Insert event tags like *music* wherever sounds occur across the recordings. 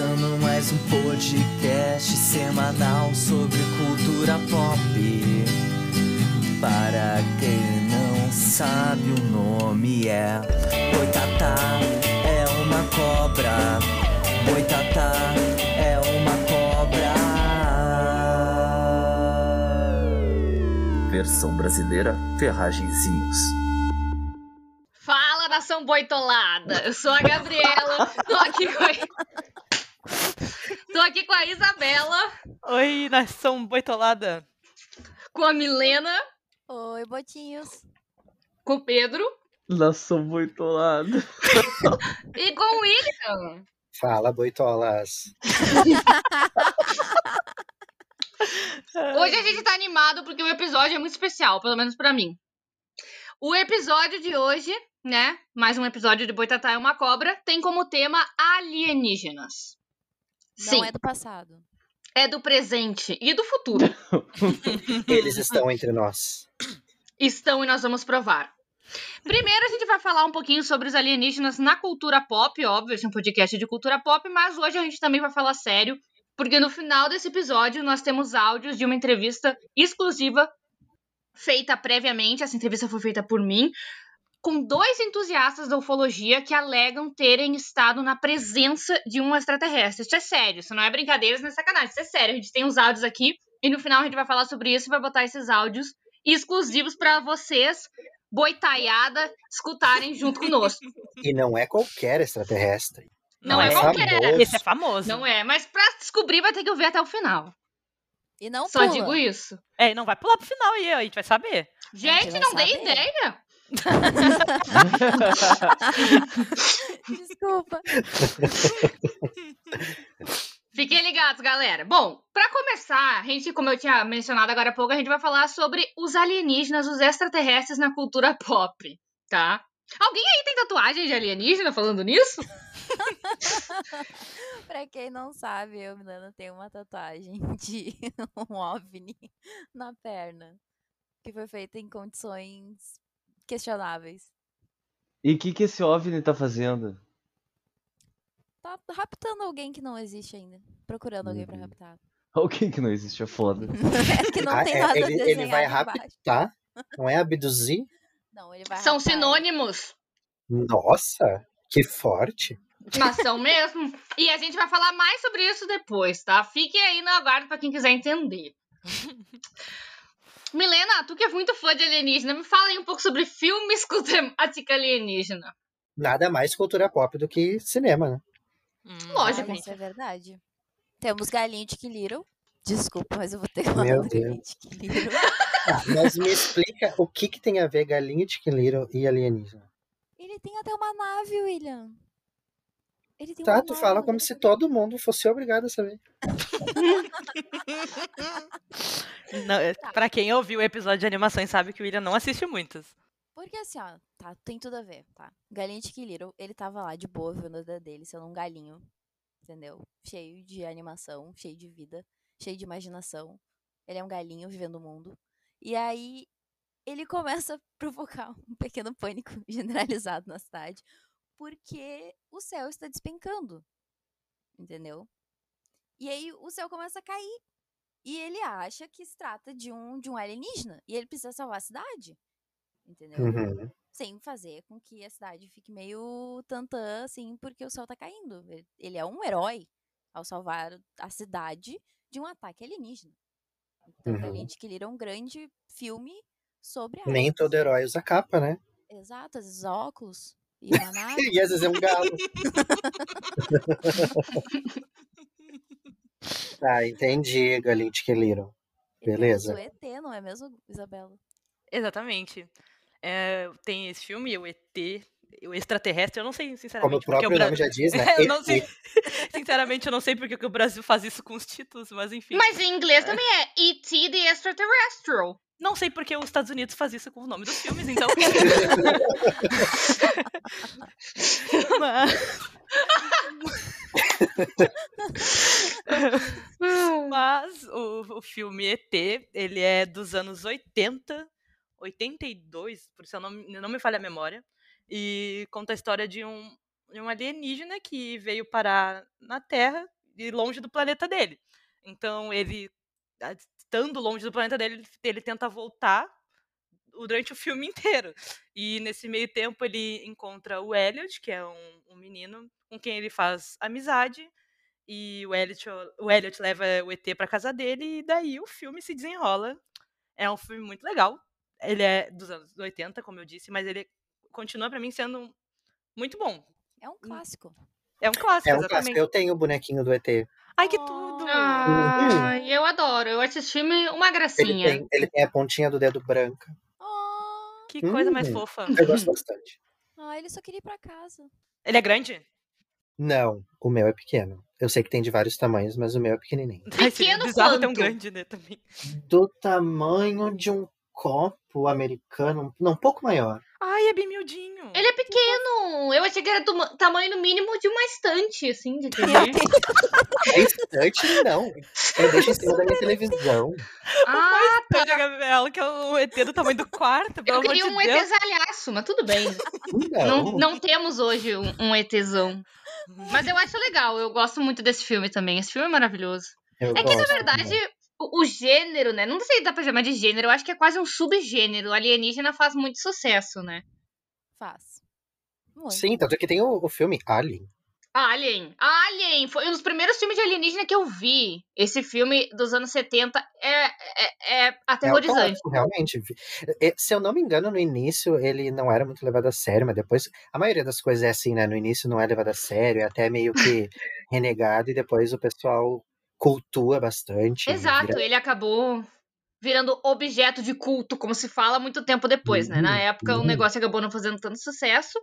começando mais um podcast semanal sobre cultura pop. Para quem não sabe, o nome é Boitatá, é uma cobra. Boitatá é uma cobra. Versão brasileira, Ferragenzinhos. Fala, nação boitolada! Eu sou a Gabriela, tô aqui com. Tô aqui com a Isabela, Oi, nação boitolada. com a Milena, Oi, botinhos. com o Pedro Nação boitolada. e com o William. Fala, boitolas. Hoje a gente tá animado porque o episódio é muito especial, pelo menos pra mim. O episódio de hoje, né? Mais um episódio de Boitatá é uma cobra, tem como tema alienígenas. Não Sim, é do passado. é do presente e do futuro. *laughs* Eles estão entre nós. estão e nós vamos provar. Primeiro, a gente vai falar um pouquinho sobre os alienígenas na cultura pop, óbvio, esse é um podcast de cultura pop, mas hoje a gente também vai falar sério, porque no final desse episódio nós temos áudios de uma entrevista exclusiva feita previamente, essa entrevista foi feita por mim, com dois entusiastas da ufologia que alegam terem estado na presença de um extraterrestre. Isso é sério, isso não é brincadeira, isso não é sacanagem, isso é sério. A gente tem os áudios aqui e no final a gente vai falar sobre isso e vai botar esses áudios exclusivos para vocês, boitaiada, escutarem junto conosco. *laughs* E não é qualquer extraterrestre. Não, é Famoso. qualquer. Esse é famoso. Não é, mas pra descobrir vai ter que ouvir até o final. E não Só pula. digo isso. É, não vai pular pro final aí, a gente vai saber. Gente, vai não dei saber. ideia. Desculpa. Fiquem ligados, galera. Bom, pra começar, a gente, como eu tinha mencionado agora há pouco, a gente vai falar sobre os alienígenas, os extraterrestres na cultura pop, tá? Alguém aí tem tatuagem de alienígena falando nisso? *laughs* pra quem não sabe, eu, Milena, tenho uma tatuagem *laughs* de um OVNI na perna. Que foi feita em condições questionáveis. E o que, que esse OVNI tá fazendo? Tá raptando alguém que não existe ainda. Procurando alguém pra raptar. *laughs* Alguém que não existe é foda. É *laughs* que não Ah, tem é, nada ele, ele vai raptar, não é abduzir? Não, ele vai São raptar. sinônimos, Nossa, que forte. mas são *laughs* mesmo. E a gente vai falar mais sobre isso depois, tá? Fiquem aí no aguardo pra quem quiser entender. Milena, tu que é muito fã de alienígena, me fala aí um pouco sobre filmes *laughs* com temática alienígena. Nada mais cultura pop do que cinema, né? Hum, Lógico. Isso é verdade. Temos Galinho de Little. Desculpa, mas eu vou ter que falar Meu. Galinho de Little. *laughs* Ah, mas me explica o que, que tem a ver galinha de Little e alienígena. Ele tem até uma nave, William. Ele tem Tá, uma tu fala nave. como se todo mundo fosse obrigado a saber. *laughs* Não, é- pra quem ouviu o episódio de animações sabe que o William não assiste muitas. Porque assim, ó, tá, tem tudo a ver, tá? Galinho de Little, ele tava lá de boa vivendo a vida dele, sendo um galinho, entendeu? Cheio de animação, cheio de vida, cheio de imaginação. Ele é um galinho vivendo o mundo. E aí ele começa a provocar um pequeno pânico *laughs* generalizado na cidade, porque o céu está despencando. Entendeu? E aí o céu começa a cair. E ele acha que se trata de um, de um alienígena. E ele precisa salvar a cidade. Entendeu? Uhum. sem fazer com que a cidade fique meio tantã, assim, porque o céu tá caindo. Ele- é um herói ao salvar a cidade de um ataque alienígena. Então, Uhum. De Quilira é um grande filme sobre Nem aliens. todo herói usa capa, né? Exato, às vezes óculos e. *laughs* E às vezes é um galo. *laughs* ah, entendi, galinha de Little. Ele beleza. o ET, não é mesmo, Isabela? Exatamente. É, tem esse filme, o ET, o extraterrestre, eu não sei, Como sinceramente. o porque próprio Bra- nome já diz, né? *laughs* eu não sei. Sinceramente, eu não sei porque que o Brasil faz isso com os títulos, mas enfim. Mas em inglês também é E.T. the Extraterrestrial. Não sei porque os Estados Unidos faz isso com o nome dos filmes, então. Mas- Mas *laughs* o, o filme ET, ele é dos anos 80, 82, por isso eu não, me- não me falha a memória, e conta a história de um de um alienígena que veio parar na Terra e longe do planeta dele. Então ele, estando longe do planeta dele, ele, tenta voltar durante o filme *laughs* inteiro. E nesse meio tempo ele encontra o Elliot, que é um, um menino com quem ele faz amizade. E o Elliot, o Elliot leva o ET pra casa dele e daí o filme se desenrola. É um filme muito legal. Ele é dos anos 80, como eu disse, mas ele continua pra mim sendo muito bom. É um clássico. É um clássico, É um exatamente. clássico. Eu tenho o bonequinho do ET. Ele Ai, que tudo! Ai, eu adoro. Eu acho esse filme uma gracinha. tem, ele tem a pontinha do dedo branca. Oh, Que coisa mais Hum. fofa. Eu gosto bastante. ah, ele só queria ir pra casa. Ele é grande? Não, o meu é pequeno. Eu sei que tem de vários tamanhos, mas o meu é pequenininho. Ai, Pequeno tão quanto? grande, né, também. Do tamanho de um copo americano, não, um pouco maior. Ai, é bem miudinho. Ele é pequeno. Eu achei que era do ma- tamanho no mínimo de uma estante, assim, de TV. *laughs* É estante, não. Eu deixo em cima da minha televisão. ah, Olha, Gabriela, que é o ET do tamanho do quarto, eu queria de um Deus. ETzalhaço, mas tudo bem. Não. Não, não temos hoje um, um ETzão. Mas eu acho legal, eu gosto muito desse filme também. Esse filme é maravilhoso. Eu É que, na verdade, também. O, o gênero, né? Não sei se dá pra chamar de gênero, eu acho que é quase um subgênero. O alienígena faz muito sucesso, né? Faz. Muito. Sim, tanto que tem o, o filme Alien. Alien. Alien! Foi um dos primeiros filmes de alienígena que eu vi. Esse filme dos anos 70 é, é, é É aterrorizante. clássico, realmente. É, Se eu não me engano, no início ele não era muito levado a sério, mas depois. A maioria das coisas é assim, né? No início não é levado a sério, é até meio que *laughs* renegado, e depois o pessoal cultua bastante. Exato, vira- ele acabou virando objeto de culto, como se fala muito tempo depois, né? Na Uhum, época o uhum. negócio acabou não fazendo tanto sucesso.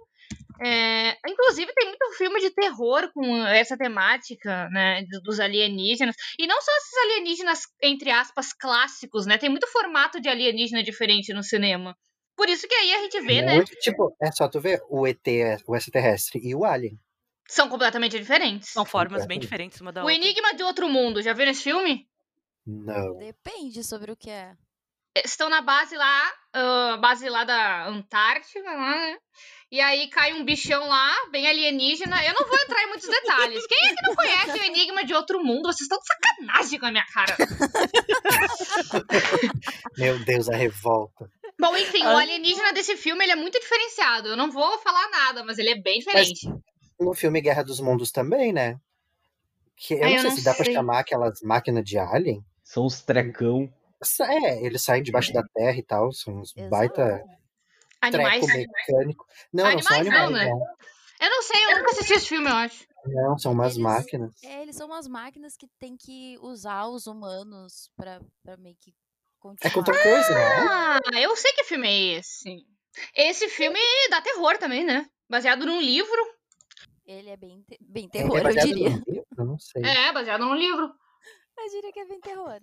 É, inclusive tem muito filme de terror com essa temática, né, do- dos alienígenas. E não só esses alienígenas, entre aspas, clássicos, né? Tem muito formato de alienígena diferente no cinema. Por isso que aí a gente vê, né? Muito- Tipo, é só tu ver o ET, o extraterrestre e o Alien. São completamente diferentes. São formas bem diferentes uma da O outra. Enigma de Outro Mundo, já viram esse filme? Não. Depende sobre o que é. estão na base lá, ah, base lá da Antártica, lá, né? E aí cai um bichão lá, bem alienígena. Eu não vou entrar em muitos detalhes. Quem é que não conhece o Enigma de Outro Mundo? Vocês estão de sacanagem com a minha cara. *laughs* Meu Deus, a revolta. Bom, enfim, o alienígena desse filme ele é muito diferenciado. Eu não vou falar nada, mas ele é bem diferente. No filme Guerra dos Mundos também, né? Que eu Ah, não eu sei não se dá pra sei. chamar aquelas máquinas de Alien. São os trecão. É, eles saem debaixo da terra e tal, são uns Exato. baita Animais. treco mecânico. Não, não são Animais não, animais, né? não. Eu não sei, eu nunca assisti esse filme, eu acho. Não, são umas Eles- máquinas. É, eles são umas máquinas que tem que usar os humanos pra, pra meio que É continuar. Tom Cruise, né? Ah, eu sei que filme é esse. Esse filme dá terror também, né? Baseado num livro. Ele é bem, te- bem É, terror, eu baseado diria. livro? Eu não sei. É, baseado num livro. Eu diria que é bem terror.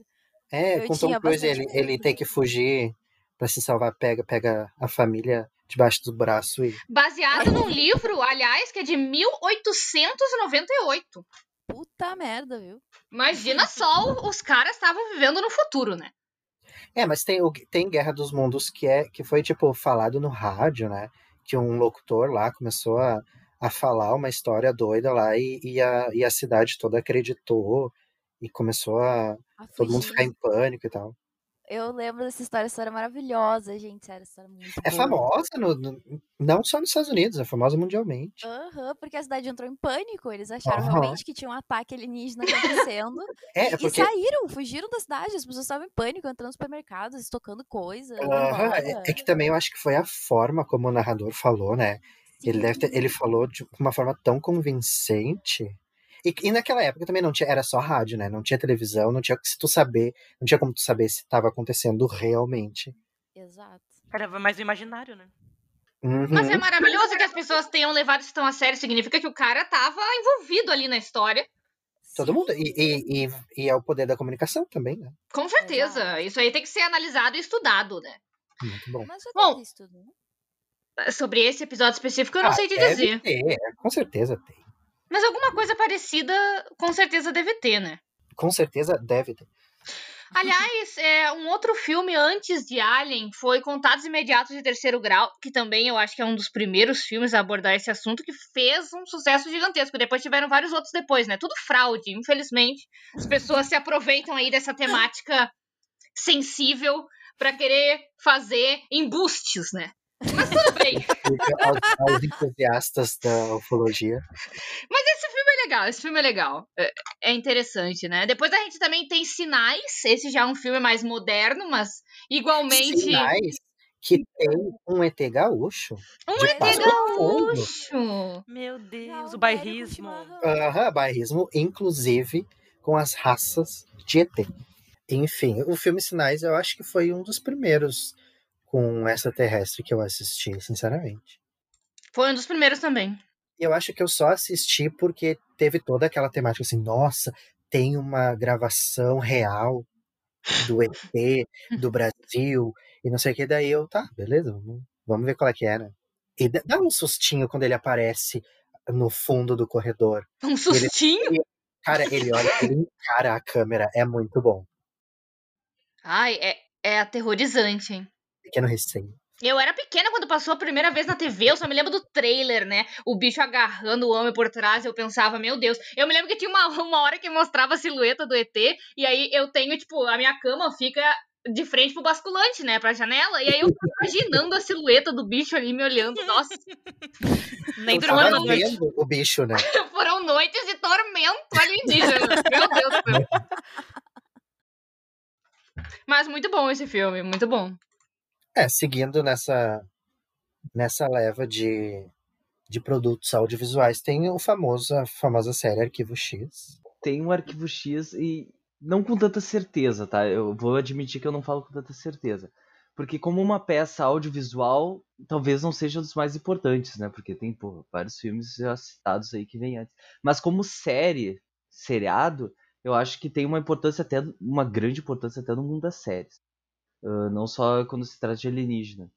É, Eu com Tom tinha Cruise ele, ele tem que fugir pra se salvar, pega, pega a família debaixo do braço e. Baseado num livro, aliás, que é de 1898. Puta merda, viu? Imagina só, os caras estavam vivendo no futuro, né? É, mas tem, tem Guerra dos Mundos que é que foi, tipo, falado no rádio, né? Que um locutor lá começou a, a falar uma história doida lá e, e, a, e a cidade toda acreditou e começou a A todo mundo ficar em pânico e tal. Eu lembro dessa história, essa história é maravilhosa, gente. Sério, história é muito É boa. famosa, no, no- não só nos Estados Unidos, é famosa mundialmente. Aham, porque a cidade entrou em pânico. Eles acharam Aham. realmente que tinha um ataque alienígena acontecendo. *laughs* É, é e porque saíram, fugiram da cidade. As pessoas estavam em pânico, entrando nos supermercados, estocando coisa. embora. é, é que também eu acho que foi a forma como o narrador falou, né? Ele, deve ter- ele falou de uma forma tão convincente. E, e naquela época também não tinha, era só rádio, né? Não tinha televisão, não tinha se tu saber, não tinha como tu saber se estava acontecendo realmente. Exato. Era mais o imaginário, né? Uhum. Mas é maravilhoso que as pessoas tenham levado isso tão a sério. Significa que o cara tava envolvido ali na história. Todo mundo. E, e, e, e é o poder da comunicação também, né? Com certeza. Exato. Isso aí tem que ser analisado e estudado, né? Muito bom. Mas já Bom, teve isso tudo, né? Sobre esse episódio específico, eu não Ah, sei te deve dizer. ter, com certeza tem. Mas alguma coisa parecida, com certeza deve ter, né? Com certeza deve ter. Aliás, é, um outro filme antes de Alien foi Contatos Imediatos de Terceiro Grau, que também eu acho que é um dos primeiros filmes a abordar esse assunto, que fez um sucesso gigantesco. Depois tiveram vários outros depois, né? Tudo fraude, infelizmente. As pessoas se aproveitam aí dessa temática sensível para querer fazer embustes, né? Mas tudo bem. aos, aos entusiastas da ufologia. Mas esse filme é legal, esse filme é legal. É, é interessante, né? Depois a gente também tem Sinais, esse já é um filme mais moderno, mas igualmente. Sinais que tem um ET gaúcho. Um ET gaúcho! Meu Deus, Não, o bairrismo. Aham, bairrismo, inclusive com as raças de ET. Enfim, o filme Sinais eu acho que foi um dos primeiros com extraterrestre que eu assisti, sinceramente. Foi um dos primeiros também. Eu acho que eu só assisti porque teve toda aquela temática assim, nossa, tem uma gravação real do ET *laughs* do Brasil e não sei o que. Daí eu, tá, beleza, vamos, ver qual é que é, né? E dá- um sustinho quando ele aparece no fundo do corredor. Um sustinho. Cara, ele olha, ele encara a câmera, é muito bom. Ai, é, é aterrorizante, hein? Pequeno recém. Eu era pequena quando passou a primeira vez na TV, eu só me lembro do trailer, né? O bicho agarrando o homem por trás, eu pensava, meu Deus. Eu me lembro que tinha uma, *laughs* uma hora que mostrava a silhueta do ET, e aí eu tenho, tipo, a minha cama fica de frente pro basculante, né? Pra janela, e aí eu tô imaginando a silhueta do bicho ali me olhando. Nossa, *laughs* Nem Eu durante tava a noite. vendo o bicho, né? *laughs* foram noites de tormento alienígena. meu Deus do céu. Mas muito bom esse filme, muito bom. É, seguindo nessa, nessa leva de, de produtos audiovisuais, tem o famoso, a famosa série Arquivo X. Tem um arquivo X e não com tanta certeza, tá? Eu vou admitir que eu não falo com tanta certeza. Porque como uma peça audiovisual, talvez não seja dos mais importantes, né? Porque tem, vários filmes já citados aí que vem antes. Mas como série, seriado, eu acho que tem uma importância até, uma grande importância até no mundo das séries. Ah, não só quando se trata de alienígena.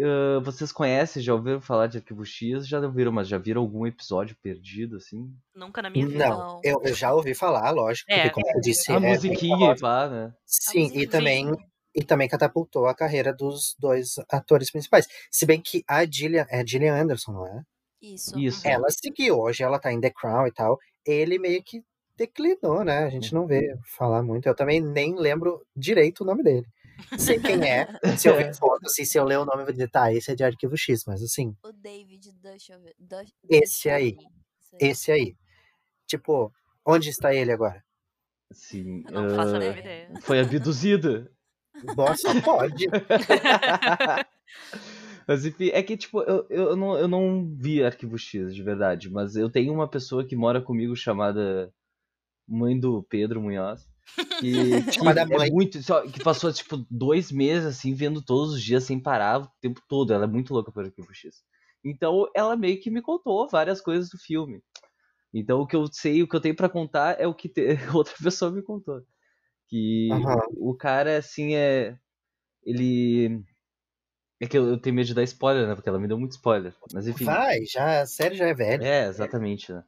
Ah, vocês conhecem, já ouviram falar de Arquivo X? Já ouviram, mas já viram algum episódio perdido, assim? Nunca na minha vida. Não, Não. eu, eu já ouvi falar, lógico, É. porque como eu disse, A é musiquinha, famosa. pá, né? Sim, e também, e também catapultou a carreira dos dois atores principais. Se bem que a Gillian, é Gillian Anderson, não é? Isso. Isso. uhum. Ela seguiu, hoje ela tá em The Crown e tal. Ele meio que declinou, né? A gente não vê falar muito. Eu também nem lembro direito o nome dele. Sei quem é. *laughs* Se eu ver foto, assim, se eu ler o nome, eu vou dizer, tá, esse é de Arquivo X, mas assim, O David Duchovny. Du- Esse aí. Esse aí. Tipo, onde está ele agora? Sim. Eu não faço a ah, ideia. Foi abduzido. Nossa, pode. *laughs* mas enfim, é que tipo, eu, eu, não, eu não vi Arquivo X de verdade, mas eu tenho uma pessoa que mora comigo chamada mãe do Pedro Munhoz. *laughs* Que, Chamada é mãe. muito. só- Que passou, tipo, dois meses assim, vendo todos os dias sem parar o tempo todo. Ela é muito louca por Arquivo X. Então ela meio que me contou várias coisas do filme. Então o que eu sei, o que eu tenho pra contar é o que te- *laughs* outra pessoa me contou. Que Aham. o cara, assim, é. Ele. É que eu, eu tenho medo de dar spoiler, né? Porque ela me deu muito spoiler. Mas enfim. Vai, já, a série já é velha. É, exatamente, né?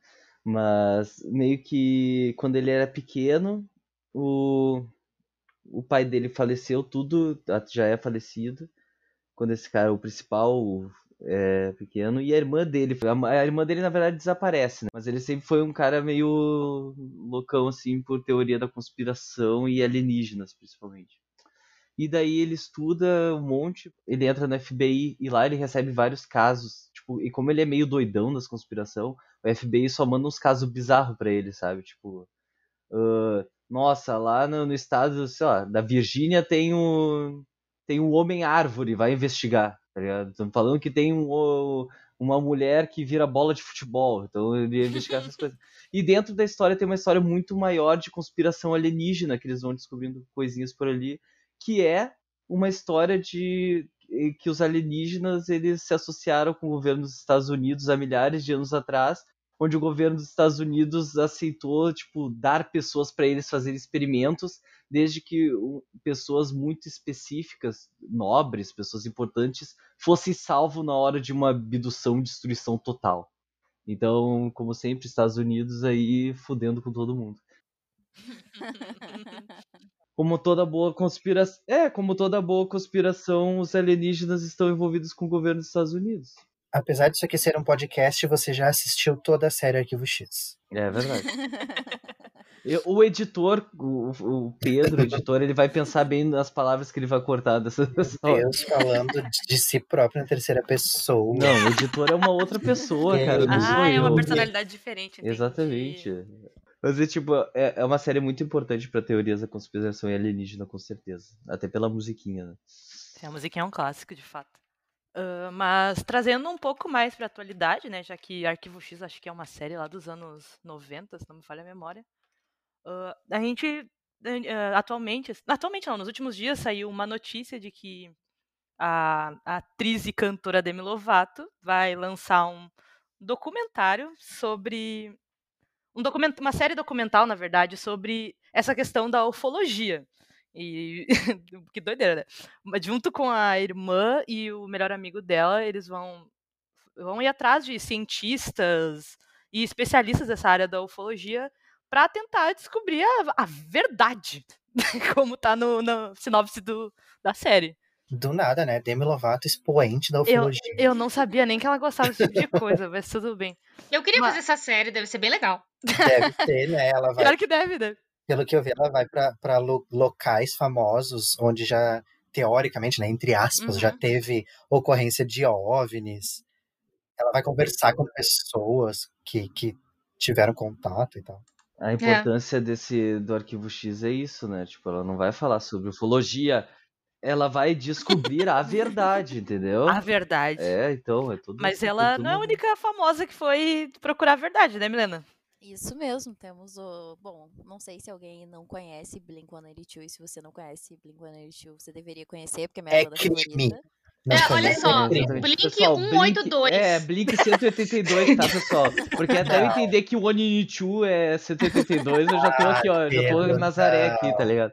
Mas meio que quando ele era pequeno, o, o pai dele faleceu, tudo já é falecido. Quando esse cara, o principal, é pequeno, e a irmã dele, a, irmã dele na verdade desaparece, né? Mas ele sempre foi um cara meio loucão, assim, por teoria da conspiração e alienígenas, principalmente. E daí ele estuda um monte, ele entra no FBI e lá ele recebe vários casos, tipo, e como ele é meio doidão das conspiração, o FBI só manda uns casos bizarros pra ele, sabe? Tipo, ah, nossa, lá no, no estado, sei lá, da Virgínia tem um tem um homem árvore, vai investigar, tá? Estão falando que tem um, uma mulher que vira bola de futebol, então ele ia investigar essas coisas. E dentro da história tem uma história muito maior de conspiração alienígena, que eles vão descobrindo coisinhas por ali, que é uma história de que os alienígenas eles se associaram com o governo dos Estados Unidos há milhares de anos atrás, onde o governo dos Estados Unidos aceitou tipo dar pessoas para eles fazerem experimentos, desde que pessoas muito específicas, nobres, pessoas importantes, fossem salvos na hora de uma abdução e destruição total. Então, como sempre, Estados Unidos aí fudendo com todo mundo. *laughs* como toda boa conspiração. É, como toda boa conspiração, os alienígenas estão envolvidos com o governo dos Estados Unidos. Apesar disso aqui ser um podcast, você já assistiu toda a série Arquivo X. É verdade. *laughs* Eu- o editor, o, o Pedro, o editor, ele vai pensar bem nas palavras que ele vai cortar dessa, hora. Deus falando de- si próprio na terceira pessoa. Não, o editor é uma outra pessoa, cara. Ah, é uma eu. personalidade diferente. entendi. Exatamente. Mas é tipo, é, é uma série muito importante pra teorias da conspiração e alienígena, com certeza. Até pela musiquinha, né? A musiquinha é um clássico, de fato. Ah, mas trazendo um pouco mais pra atualidade, né? Já que Arquivo X acho que é uma série lá dos anos 90, se não me falha a memória. ah, a gente ah, atualmente, atualmente não, nos últimos dias saiu uma notícia de que a, a atriz e cantora Demi Lovato vai lançar um documentário sobre um document, uma série documental, na verdade, sobre essa questão da ufologia. E *laughs* que doideira, né? Mas junto com a irmã e o melhor amigo dela, eles vão vão ir atrás de cientistas e especialistas dessa área da ufologia para tentar descobrir a, a verdade, *laughs* como tá no, na sinopse do, da série. Do nada, né? Demi Lovato, expoente da Eu, ufologia. eu não sabia nem que ela gostava desse tipo de coisa, mas tudo bem. Eu queria Mas- fazer essa série, deve ser bem legal. Deve ter, né? Ela *laughs* vai, Claro que deve, né? Pelo que eu vi, ela vai pra pra lo- locais famosos onde já, teoricamente, né, entre aspas, já Uhum. teve ocorrência de OVNIs. Ela vai conversar com pessoas que, que tiveram contato e tal. A importância desse do arquivo X é isso, né? Tipo, ela não vai falar sobre ufologia, ela vai descobrir a verdade, entendeu? A verdade. É, então, é tudo. Mas é ela tudo- não é a única famosa que foi procurar a verdade, né, Milena? Isso mesmo, temos o. Bom, não sei se alguém não conhece Blink-182, e se você não conhece Blink-182, você deveria conhecer, porque é minha É banda crime. favorita. É, olha só. Blink Pessoal, 182. É, Blink 182, tá, pessoal? Porque até eu Não. entender que o One Two é 182, eu já tô aqui, ó. Já tô Pedro, Nazaré aqui, tá ligado?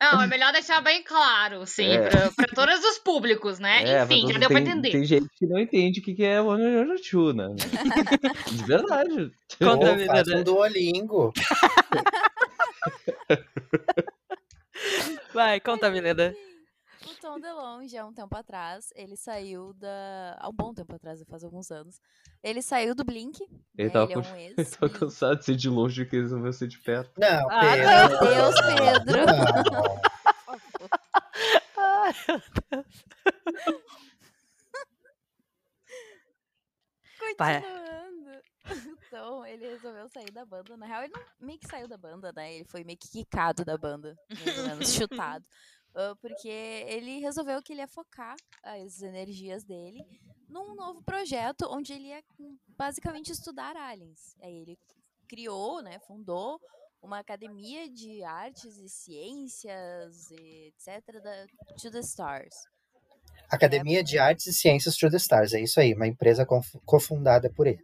Não, é melhor deixar bem claro, sim, É. pra, pra todos os públicos, né? É, Enfim, já deu tem, pra entender. Tem gente que não entende o que que é One Two, né? *laughs* De verdade. Conta, Pô, faz um Duolingo. Vai, conta, Milena. Há um tempo atrás, ele saiu da. Há um bom tempo atrás, faz alguns anos. Ele saiu do Blink. Ele né, tava ele é um *laughs* ex. Eu tô cansado de ser de longe que resolveu ser de perto. Não, Ah, Pedro. Meu Deus, Pedro. Não. Ai, meu Deus. Continuando. Então, ele resolveu sair da banda. Na real, ele não meio que saiu da banda, né? Ele foi meio que quicado da banda, mais ou menos, chutado. Porque ele resolveu que ele ia focar as energias dele num novo projeto onde ele ia hum, basicamente estudar aliens. Aí ele criou, né, fundou uma academia de artes e ciências, e etc, da To The Stars. Academia de Artes e Ciências to the Stars, é isso aí, uma empresa cofundada por ele.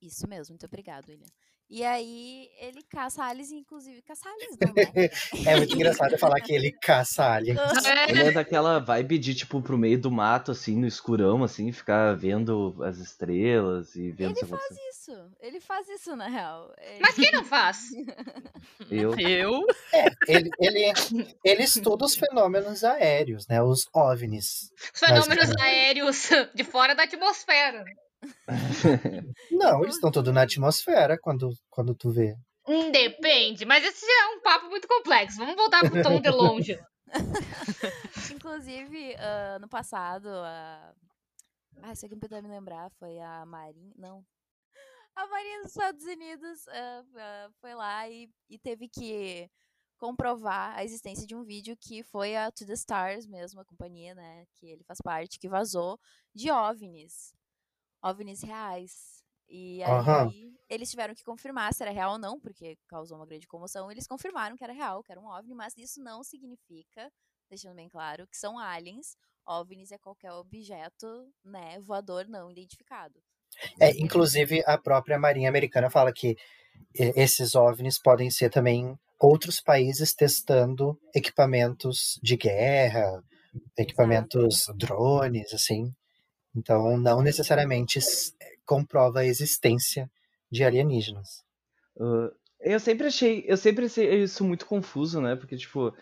Isso mesmo, muito obrigado, William. E aí ele caça aliens, inclusive caça aliens não, né? *laughs* É muito engraçado falar que ele caça aliens. *laughs* Ele é daquela vibe de, tipo, pro meio do mato, assim, no escurão, assim, ficar vendo as estrelas e vendo Ele faz acontece. isso, ele faz isso na real. Ele- Mas quem não faz? *laughs* Eu. Eu? Ele, ele, ele estuda os fenômenos aéreos, né? Os OVNIs. Os fenômenos Mas- aéreos de fora da atmosfera. *laughs* Não, eles estão todos na atmosfera quando, quando tu vê. Hum, Depende, mas esse já é um papo muito complexo. Vamos voltar pro tom de longe. *laughs* Inclusive, ah, no passado, a. Ah, se alguém puder me lembrar, foi a Marinha. Não. A Marinha dos Estados Unidos ah, ah, foi lá e, e teve que comprovar a existência de um vídeo que foi a To The Stars mesmo, a companhia, né, que ele faz parte, que vazou de OVNIs. OVNIs reais. E aí Aham. eles tiveram que confirmar se era real ou não, porque causou uma grande comoção. Eles confirmaram que era real, que era um OVNI, mas isso não significa, deixando bem claro, que são aliens. OVNIs é qualquer objeto, né, voador não identificado. É, inclusive, a própria Marinha Americana fala que esses OVNIs podem ser também outros países testando equipamentos de guerra, equipamentos drones, assim. Então, não necessariamente s- comprova a existência de alienígenas. Uh, Eu sempre achei, eu sempre achei isso muito confuso, né? Porque, tipo,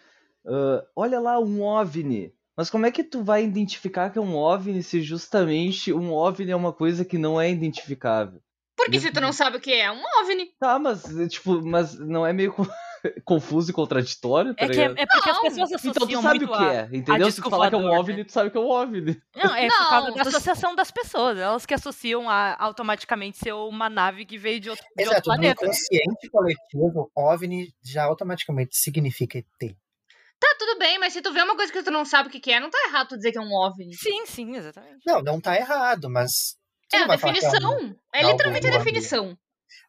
ah, olha lá um OVNI. Mas como é que tu vai identificar que é um OVNI se justamente um OVNI é uma coisa que não é identificável? Porque se tu não sabe o que é, é um OVNI. Tá, mas, tipo, mas não é meio *laughs* confuso e contraditório, tá É, que é, é porque as Não. pessoas associam Então tu sabe muito o que é, entendeu? Se tu falar que é um OVNI, né? tu sabe que é um OVNI. Não, é por Não, causa da associação das pessoas. Elas que associam a automaticamente ser uma nave que veio de outro, de outro Exato, no planeta. inconsciente coletivo, OVNI já automaticamente significa ET. Tá, tudo bem, mas se tu vê uma coisa que tu não sabe o que é, não tá errado tu dizer que é um OVNI. Sim, sim, exatamente. Não, não tá errado, mas. É a é um- definição. É algo literalmente a definição.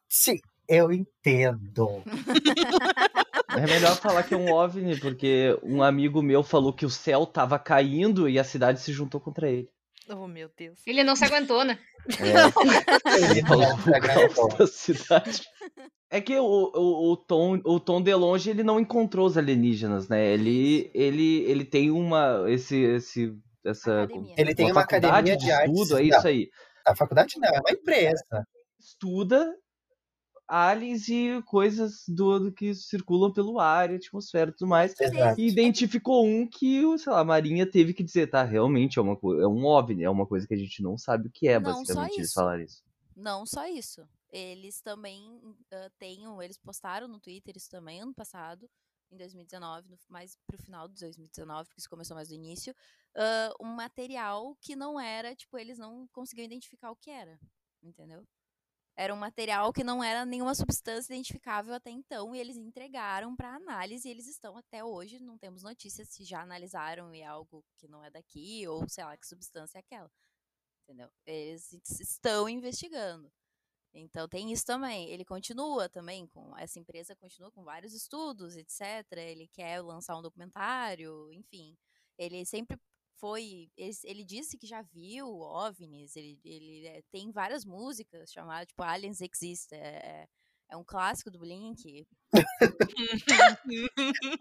Sim, eu entendo. *laughs* É melhor falar que é um OVNI, porque um amigo meu falou que o céu tava caindo e a cidade se juntou contra ele. Oh, meu Deus. Ele não se aguentou, né? É, *laughs* Ele falou o da cidade. É que o, o, o, Tom, o Tom DeLonge, ele não encontrou os alienígenas, né? Ele, ele, ele tem uma, esse, esse, essa... Academia. Ele tem uma faculdade academia de de artes. estudo, é Não, isso aí. A faculdade não, é uma empresa. Estuda aliens e coisas do, do que circulam pelo ar, atmosfera e tudo mais. Exato. E identificou um que, o, sei lá, a Marinha teve que dizer, tá, realmente é uma coisa, é um OVNI, é uma coisa que a gente não sabe o que é, Não, basicamente, eles isso. falaram isso. Não só isso. Eles também ah, têm, eles postaram no Twitter isso também ano passado, em 2019, no- mais pro final de 2019, porque isso começou mais do início, ah, um material que não era, tipo, eles não conseguiam identificar o que era, entendeu? Era um material que não era nenhuma substância identificável até então, e eles entregaram para análise, e eles estão até hoje, não temos notícias se já analisaram e é algo que não é daqui, ou sei lá que substância é aquela. Entendeu? Eles es- estão investigando. Então tem isso também. Ele continua também com essa empresa continua com vários estudos, etc. Ele quer lançar um documentário, enfim. Ele sempre foi, ele, ele disse que já viu OVNIs. Ele, ele eh, tem várias músicas chamadas tipo Aliens Exist. É, é- é um clássico do Blink.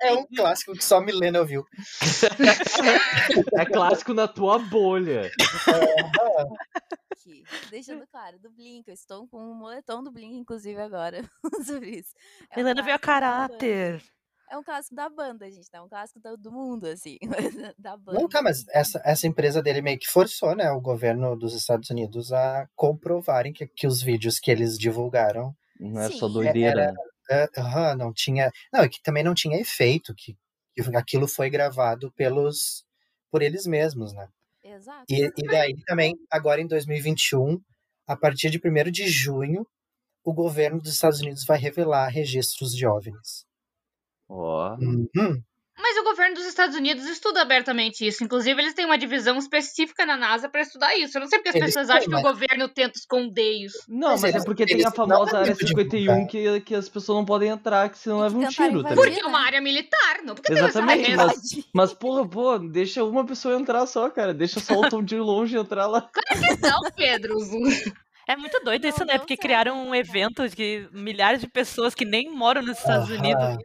É um clássico que só Milena ouviu. *laughs* É clássico na tua bolha. Que, deixando claro, do Blink. Eu estou com um moletom do Blink, inclusive, agora. *laughs* sobre isso. É um Helena veio a banda. caráter. É um clássico da banda, gente. Não é um clássico do, do mundo, assim. *laughs* da banda. Não, tá, mas essa, essa empresa dele meio que forçou, né, o governo dos Estados Unidos a comprovarem que, que os vídeos que eles divulgaram Não é só doideira. é, aham, não tinha. Não, e que também não tinha efeito, que, que aquilo foi gravado pelos por eles mesmos, né? Exato. E, e daí também, agora em 2021, a partir de 1 de junho, o governo dos Estados Unidos vai revelar registros de OVNIs. Ó. Uhum. Mas o governo dos Estados Unidos estuda abertamente isso. Inclusive, eles têm uma divisão específica na NASA pra estudar isso. Eu não sei porque as Eles pessoas têm, acham que o mas- governo tenta esconder isso. Não, Mas mas, é porque tem a não famosa área tempo de 51 divulgar. que, que as pessoas não podem entrar, que senão E que leva um tiro, tá invadir, ligado? Porque é uma área militar, não porque Exatamente, tem mas- essa Mas, porra, pô, deixa uma pessoa entrar só, cara. Deixa só o Tom de longe entrar lá. Não, Pedro. *laughs* É muito doido isso, Não, né? não Porque criaram um não evento de milhares de pessoas que nem moram nos Estados. Unidos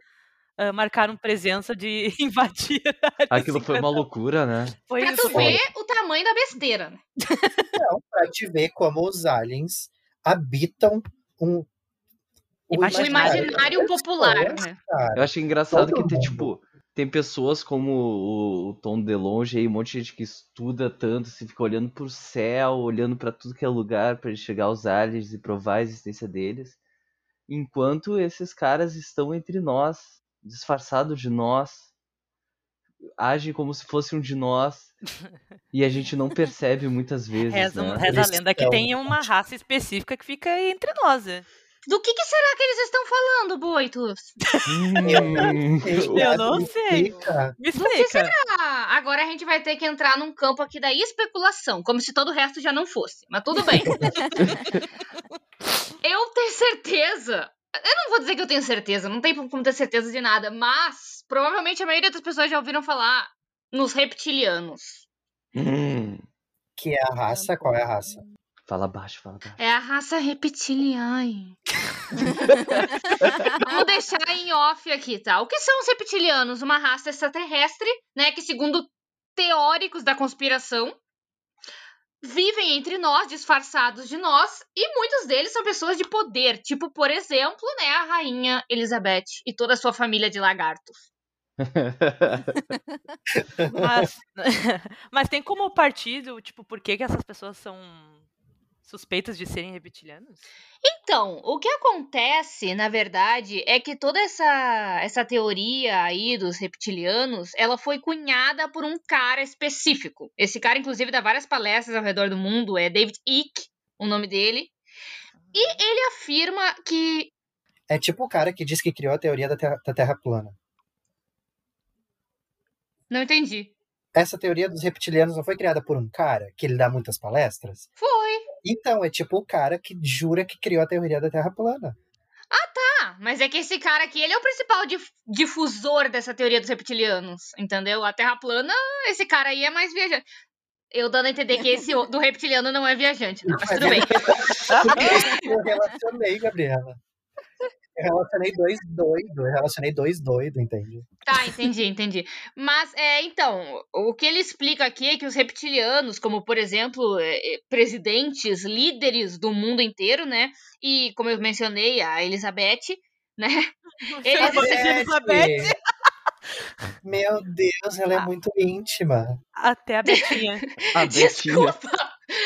ah, marcaram presença de *laughs* invadir. a área Aquilo foi uma 51. loucura, né? Foi, Pra tu ver o tamanho da besteira. né? Não, pra te ver como os aliens habitam um. O Imaginário. imaginário popular, né? Eu acho engraçado Todo que tem, tipo, tem pessoas como o, o Tom DeLonge aí, um monte de gente que estuda tanto, assim, fica olhando pro céu, olhando pra tudo que é lugar pra enxergar os aliens e provar a existência deles. Enquanto esses caras estão entre nós, disfarçados de nós, agem como se fosse um de nós, *laughs* e a gente não percebe muitas vezes, Reza, né? reza a lenda que tem uma raça específica que fica entre nós. né? Do que, que será que eles estão falando, Boitos? Hum, *laughs* Eu não sei. Fica. Me explica. Ah, agora a gente vai ter que entrar num campo aqui da especulação, como se todo o resto já não fosse. Mas tudo bem. *laughs* eu tenho certeza. Eu não vou dizer que eu tenho certeza, não tem como ter certeza de nada, mas provavelmente a maioria das pessoas já ouviram falar nos reptilianos. hum. Que é a raça? Qual é a raça? Fala baixo, fala baixo. É a raça reptiliana. *laughs* Vamos deixar em off aqui, tá? O que são os reptilianos? Uma raça extraterrestre, né? Que, segundo teóricos da conspiração, vivem entre nós, disfarçados de nós, e muitos deles são pessoas de poder, tipo, por exemplo, né, a rainha Elizabeth e toda a sua família de lagartos. *laughs* Mas, *laughs* mas tem como partido, tipo, por que, que essas pessoas são suspeitas de serem reptilianos? Então, o que acontece, na verdade, é que toda essa, essa teoria aí dos reptilianos, ela foi cunhada por um cara específico. Esse cara, inclusive, dá várias palestras ao redor do mundo, é David Icke, o nome dele. E ele afirma que. É tipo o cara que diz que criou a teoria da terra, da terra plana. Não entendi. Essa teoria dos reptilianos não foi criada por um cara que ele dá muitas palestras? Foi. Então, é tipo o cara que jura que criou a teoria da Terra plana. Ah, mas é que esse cara aqui, ele é o principal dif- difusor dessa teoria dos reptilianos, entendeu? A Terra plana, esse cara aí é mais viajante. Eu dando a entender que esse do reptiliano não é viajante, não, mas tudo bem. *laughs* Eu relacionei, Gabriela. Eu relacionei dois doidos, eu relacionei dois doidos, entende? Tá, entendi, entendi. Mas, é, então, o que ele explica aqui é que os reptilianos, como, por exemplo, é, é, presidentes, líderes do mundo inteiro, né? E, como eu mencionei, a Elizabeth, né? *laughs* Eles, *laughs* Elizabeth. Meu Deus, ela é Ah. muito íntima. Até a Betinha. A Betinha. Desculpa.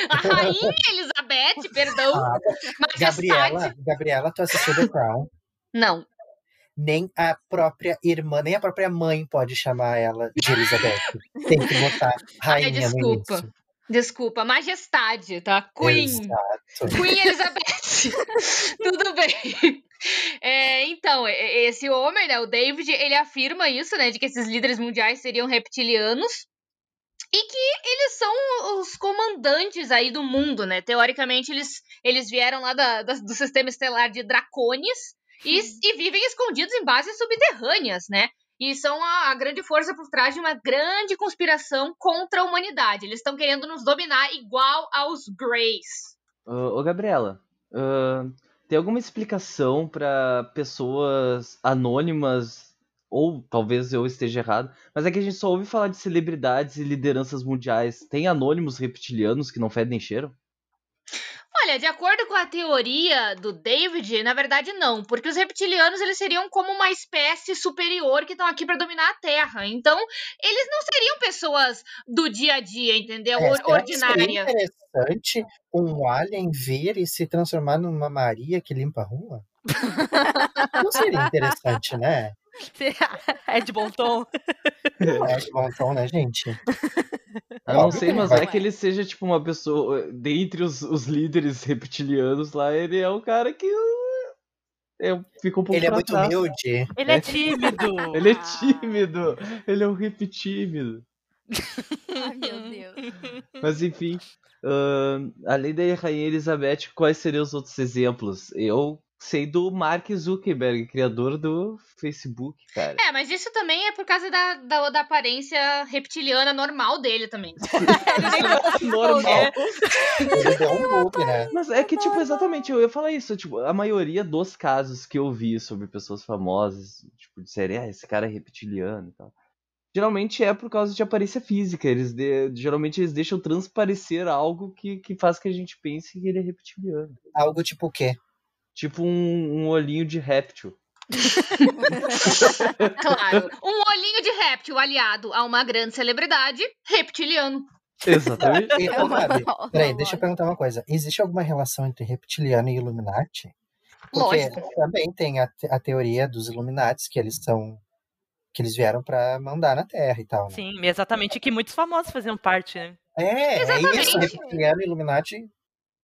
A rainha Elizabeth, perdão. Ah. Gabriela, Gabriela, tu assistiu The Crown? Não. Nem a própria irmã, nem a própria mãe pode chamar ela de Elizabeth. Tem que botar *laughs* rainha no desculpa. início. Desculpa, majestade, tá? Queen. Exato. Queen Elizabeth. *laughs* Tudo bem. É, então, esse homem, né, o David, ele afirma isso, né, de que esses líderes mundiais seriam reptilianos e que eles são os comandantes aí do mundo, né? Teoricamente, eles, eles vieram lá da- da- do sistema estelar de Dracones e, e vivem escondidos em bases subterrâneas, né? E são a, a grande força por trás de uma grande conspiração contra a humanidade. Eles estão querendo nos dominar igual aos Greys. Ô, ô, Gabriela, ah, tem alguma explicação pra pessoas anônimas, ou talvez eu esteja errado, mas é que a gente só ouve falar de celebridades e lideranças mundiais. Tem anônimos reptilianos que não fedem nem cheiram? Olha, de acordo com a teoria do David, na verdade não, porque os reptilianos eles seriam como uma espécie superior que estão aqui para dominar a Terra. Então, eles não seriam pessoas do dia a dia, entendeu? É, ordinárias. interessante um alien vir e se transformar numa Maria que limpa a rua? *laughs* Não seria interessante, né? É de bom tom. É de bom tom, né, gente? *laughs* Eu não sei, mas vai. vai que ele seja tipo uma pessoa. Dentre os, os líderes reptilianos lá, ele é o cara que. uh, É, fica um pouco Ele é muito trás. humilde. Ele é tímido. *laughs* Ele é tímido. Ele é um hip tímido. *laughs* Ai, meu Deus. Mas enfim. ahn, além da Rainha Elizabeth, quais seriam os outros exemplos? Eu sei do Mark Zuckerberg, criador do Facebook, cara. É, mas isso também é por causa da, da, da aparência reptiliana normal dele também. *laughs* Normal. Ele deu um bug, né? Mas é que, tipo, exatamente, eu ia falar isso. Tipo, a maioria dos casos que eu vi sobre pessoas famosas, tipo, de série, ah, esse cara é reptiliano e tal. Geralmente é por causa de aparência física. Eles de- geralmente eles deixam transparecer algo que, que faz que a gente pense que ele é reptiliano. Algo tipo o quê? Tipo um, um olhinho de réptil. *laughs* Claro. Um olhinho de réptil aliado a uma grande celebridade reptiliano. Exatamente. E, *laughs* É Gabi, nova Peraí, deixa eu perguntar uma coisa. Existe alguma relação entre reptiliano e Illuminati? Porque Lógico. também tem a, te- a teoria dos Illuminatis, que eles são. que eles vieram pra mandar na Terra e tal, né? Sim, exatamente que muitos famosos faziam parte, né? É, é isso. Exatamente. Reptiliano e Illuminati.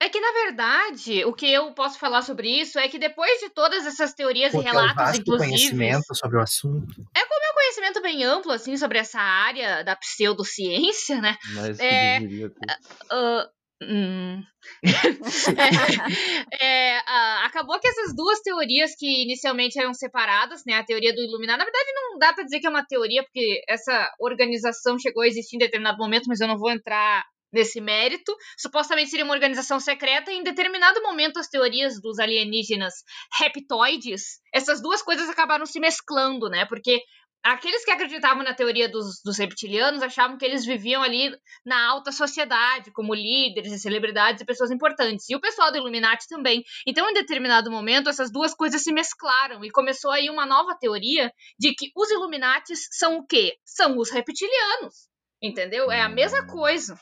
É que, na verdade, o que eu posso falar sobre isso é que depois de todas essas teorias Pô, e um relatos, vasto inclusive, conhecimento sobre o assunto. um conhecimento bem amplo, assim, sobre essa área da pseudociência, né? Mas que É, deveria ter. Ah, hum. *laughs* É, é, ah, acabou que essas duas teorias que inicialmente eram separadas, né, a teoria do Illuminati, na verdade não dá pra dizer que é uma teoria, porque essa organização chegou a existir em determinado momento, mas eu não vou entrar nesse mérito. Supostamente seria uma organização secreta e em determinado momento as teorias dos alienígenas reptoides, essas duas coisas acabaram se mesclando, né, porque aqueles que acreditavam na teoria dos, dos reptilianos achavam que eles viviam ali na alta sociedade, como líderes e celebridades e pessoas importantes. E o pessoal do Illuminati também. Então, em determinado momento, essas duas coisas se mesclaram e começou aí uma nova teoria de que os Illuminatis são o quê? São os reptilianos. Entendeu? É a mesma coisa.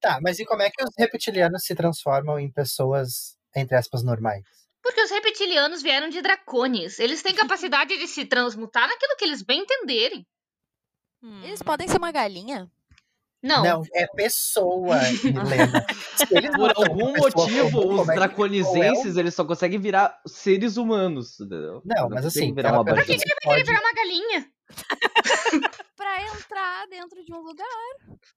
Tá, mas e como é que os reptilianos se transformam em pessoas, entre aspas, normais? Porque os reptilianos vieram de dracones. Eles têm capacidade de se transmutar naquilo que eles bem entenderem. Eles podem ser uma galinha? Não. Não, é pessoa, *laughs* Milena. Por algum pessoa motivo, os é draconizenses, eles só conseguem virar seres humanos, entendeu? Não, mas assim, virar uma baleia. que ele vai querer virar uma galinha? *laughs* Pra entrar dentro de um lugar.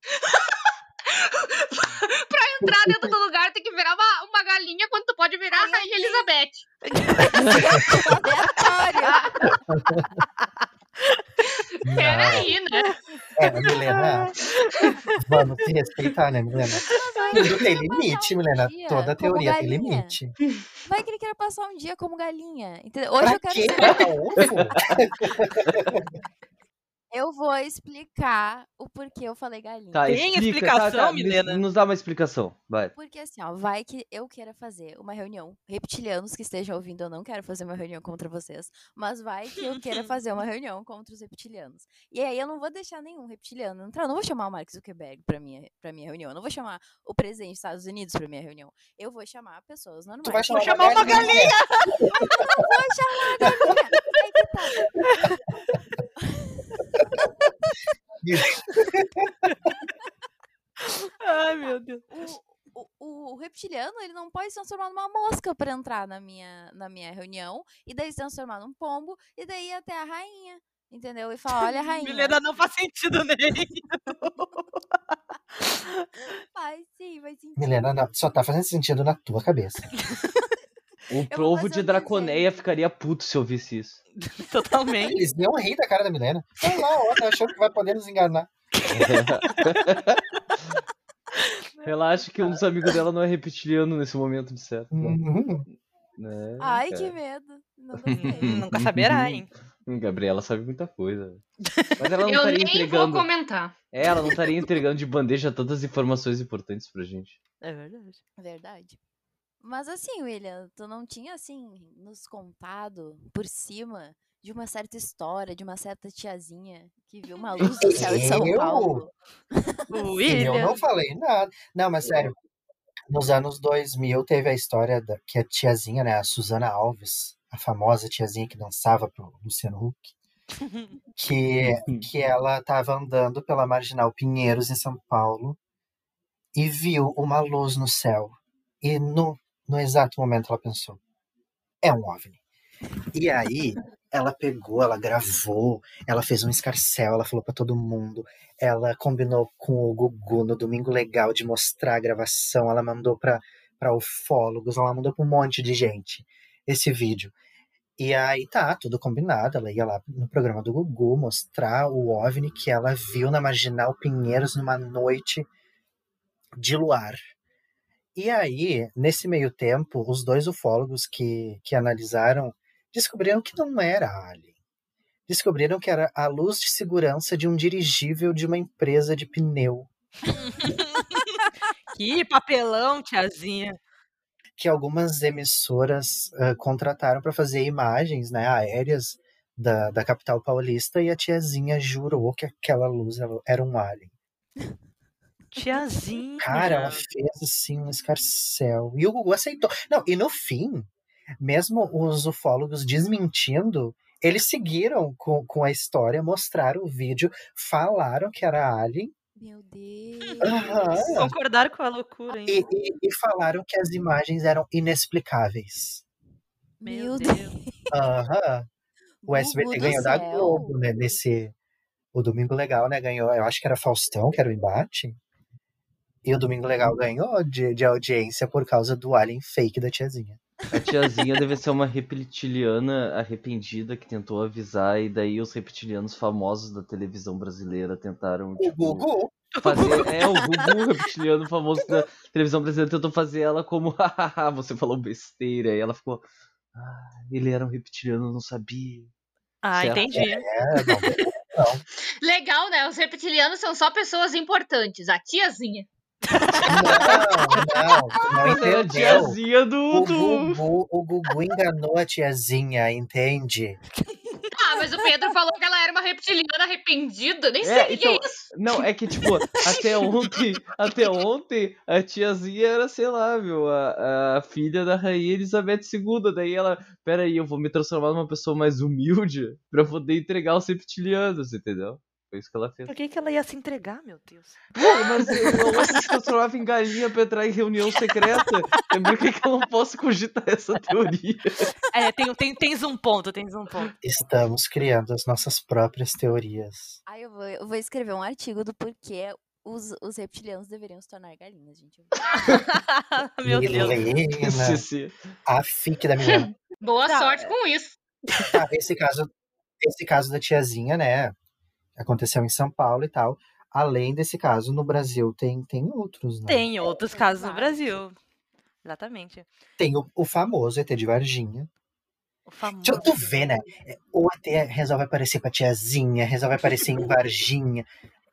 *laughs* *laughs* Pra entrar dentro do lugar tem que virar uma, uma galinha quando tu pode virar a Rainha Elizabeth. Peraí, né? é, Milena, vamos se respeitar, né, Milena? Tudo tem limite, Milena. Toda teoria tem limite. Vai que ele quer passar um dia como galinha. Entendeu? Hoje Pra eu quero quê? ser. *laughs* *laughs* Eu vou explicar o porquê eu falei galinha. Tá, Tem explica, explicação, tá, tá, Milena? Nos dá uma explicação, vai. Porque assim, ó, vai que eu queira fazer uma reunião. Reptilianos que estejam ouvindo, eu não quero fazer uma reunião contra vocês. Mas vai que eu queira *laughs* fazer uma reunião contra os reptilianos. E aí eu não vou deixar nenhum reptiliano entrar. Eu não vou chamar o Mark Zuckerberg pra minha, pra minha reunião. Eu não vou chamar o presidente dos Estados Unidos pra minha reunião. Eu vou chamar pessoas normais. Tu vai Vou chamar, chamar uma galinha. *laughs* Vou chamar a galinha. Aí que tá. *laughs* *laughs* Ai, meu Deus. o, o, o reptiliano, ele não pode se transformar numa mosca pra entrar na minha, na minha reunião, e daí se transformar num pombo, e daí ir até a rainha, entendeu? E falar, olha, *laughs* rainha, Milena não faz sentido nele. *laughs* vai sim, vai sim. Milena, não, só tá fazendo sentido na tua cabeça. O vou povo de Draconeia ficaria puto se ouvisse isso. *laughs* Totalmente. Eles iam rir da cara da Milena. Sei lá, outra achando que vai poder nos enganar. *laughs* Relaxa que um dos amigos dela não é reptiliano nesse momento, de certo. Uhum. Né, Ai, cara? que medo. *laughs* Nunca saberá, hein? Hum, Gabriela sabe muita coisa. Mas ela não Eu estaria nem vou entregando. comentar. É, ela não estaria entregando de bandeja todas as informações importantes pra gente. É verdade. Verdade. Mas assim, William, tu não tinha, assim, nos contado por cima de uma certa história, de uma certa tiazinha que viu uma luz do céu de São? Paulo? O Eu William. não falei nada. Não, mas sério. Nos anos 2000 teve a história da, que a tiazinha, né, a Suzana Alves, a famosa tiazinha que dançava pro Luciano Huck, que, que ela tava andando pela Marginal Pinheiros, em São Paulo, e viu uma luz no céu. E no, no exato momento ela pensou: é um OVNI. E aí ela pegou, ela gravou, ela fez um escarcel, ela falou pra todo mundo, ela combinou com o Gugu no Domingo Legal de mostrar a gravação, ela mandou pra para ufólogos, ela mandou pra um monte de gente esse vídeo. E aí tá, tudo combinado, ela ia lá no programa do Gugu mostrar o OVNI que ela viu na Marginal Pinheiros numa noite de luar. E aí, nesse meio tempo, os dois ufólogos que, que analisaram descobriram que não era alien. Descobriram que era a luz de segurança de um dirigível de uma empresa de pneu. *laughs* Que papelão, tiazinha. Que algumas emissoras uh, contrataram para fazer imagens né, aéreas da, da capital paulista e a tiazinha jurou que aquela luz era um alien. *laughs* Tiazinha. Cara, ela fez assim um escarcel. E o Gugu aceitou. Não, e no fim, mesmo os ufólogos desmentindo, eles seguiram com, com a história, mostraram o vídeo, falaram que era Alien. Meu Deus. Aham. Concordar com a loucura, hein? E, e- e falaram que as imagens eram inexplicáveis. Meu Deus. Aham. O SBT ganhou da. Globo, né? Nesse. O Domingo Legal, né? Ganhou. Eu acho que era Faustão, que era o embate. E o Domingo Legal ganhou de, de audiência por causa do Alien fake da tiazinha. A tiazinha deve ser uma reptiliana arrependida que tentou avisar, e daí os reptilianos famosos da televisão brasileira tentaram, O tipo, Gugu. fazer. *laughs* É, o Gugu reptiliano famoso da televisão brasileira tentou fazer ela como, *laughs* hahaha, você falou besteira. E ela ficou. Ah, ele era um reptiliano, eu não sabia. Ah, Certo. entendi. É, não, não. *laughs* Legal, né? Os reptilianos são só pessoas importantes. A tiazinha. Não, não, não é a entendeu. tiazinha do. O. Gugu, o Gugu enganou a tiazinha, entende? Ah, mas o Pedro falou que ela era uma reptiliana arrependida. Nem sei É, o que que é então- isso. Não, é que, tipo, até ontem, até ontem, a tiazinha era, sei lá, meu, a, a filha da rainha Elizabeth II. Daí ela, peraí, eu vou me transformar numa pessoa mais humilde pra poder entregar os reptilianos, entendeu? Foi isso que ela fez. Por que, que ela ia se entregar, meu Deus? Pô, mas ela se transformava em galinha pra entrar em reunião secreta. Por que, que eu não posso cogitar essa teoria? É, tem, tem, tens um ponto, tens um ponto. Estamos criando as nossas próprias teorias. Aí eu vou, eu vou escrever um artigo do porquê os, os reptilianos deveriam se tornar galinhas, gente. *laughs* meu Deus. Sim, sim. a fique da Milena. Boa Tá, sorte com isso. Tá, esse caso, esse caso da tiazinha, né? Aconteceu em São Paulo e tal. Além desse caso, no Brasil tem, tem outros, né? Tem outros tem casos no. Brasil. Exatamente. Tem o, o famoso ET de Varginha. O famoso. Tu, tu vê, né? O ET resolve aparecer com a tiazinha, resolve aparecer em *laughs* Varginha.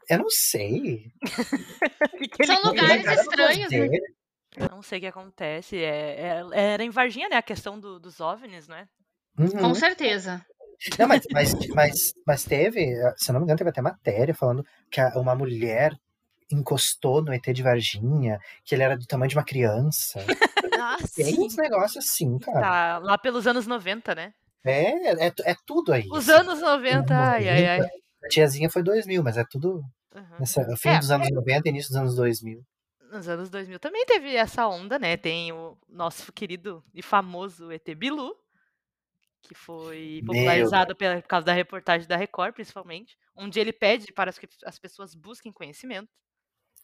Eu não sei. *laughs* Que São lugares pra estranhos, né? fazer. Não sei o que acontece. É, é- era em Varginha, né? A questão do- dos OVNIs, né? Uhum. Com certeza. Não, mas, mas, mas, mas teve, se eu não me engano, teve até matéria falando que uma mulher encostou no ET de Varginha, que ele era do tamanho de uma criança. Ah, Tem sim. uns negócios assim, cara. Tá lá pelos anos 90, né? É, é, é tudo aí. Os assim. anos 90, ai, ai, ai. A tiazinha foi 2000, mas é tudo Uhum. nessa, fim É, dos anos 90 e início dos anos 2000. Nos anos 2000 também teve essa onda, né? Tem o nosso querido e famoso ET Bilu, que foi popularizado pela, por causa da reportagem da Record, principalmente, onde ele pede para que as pessoas busquem conhecimento.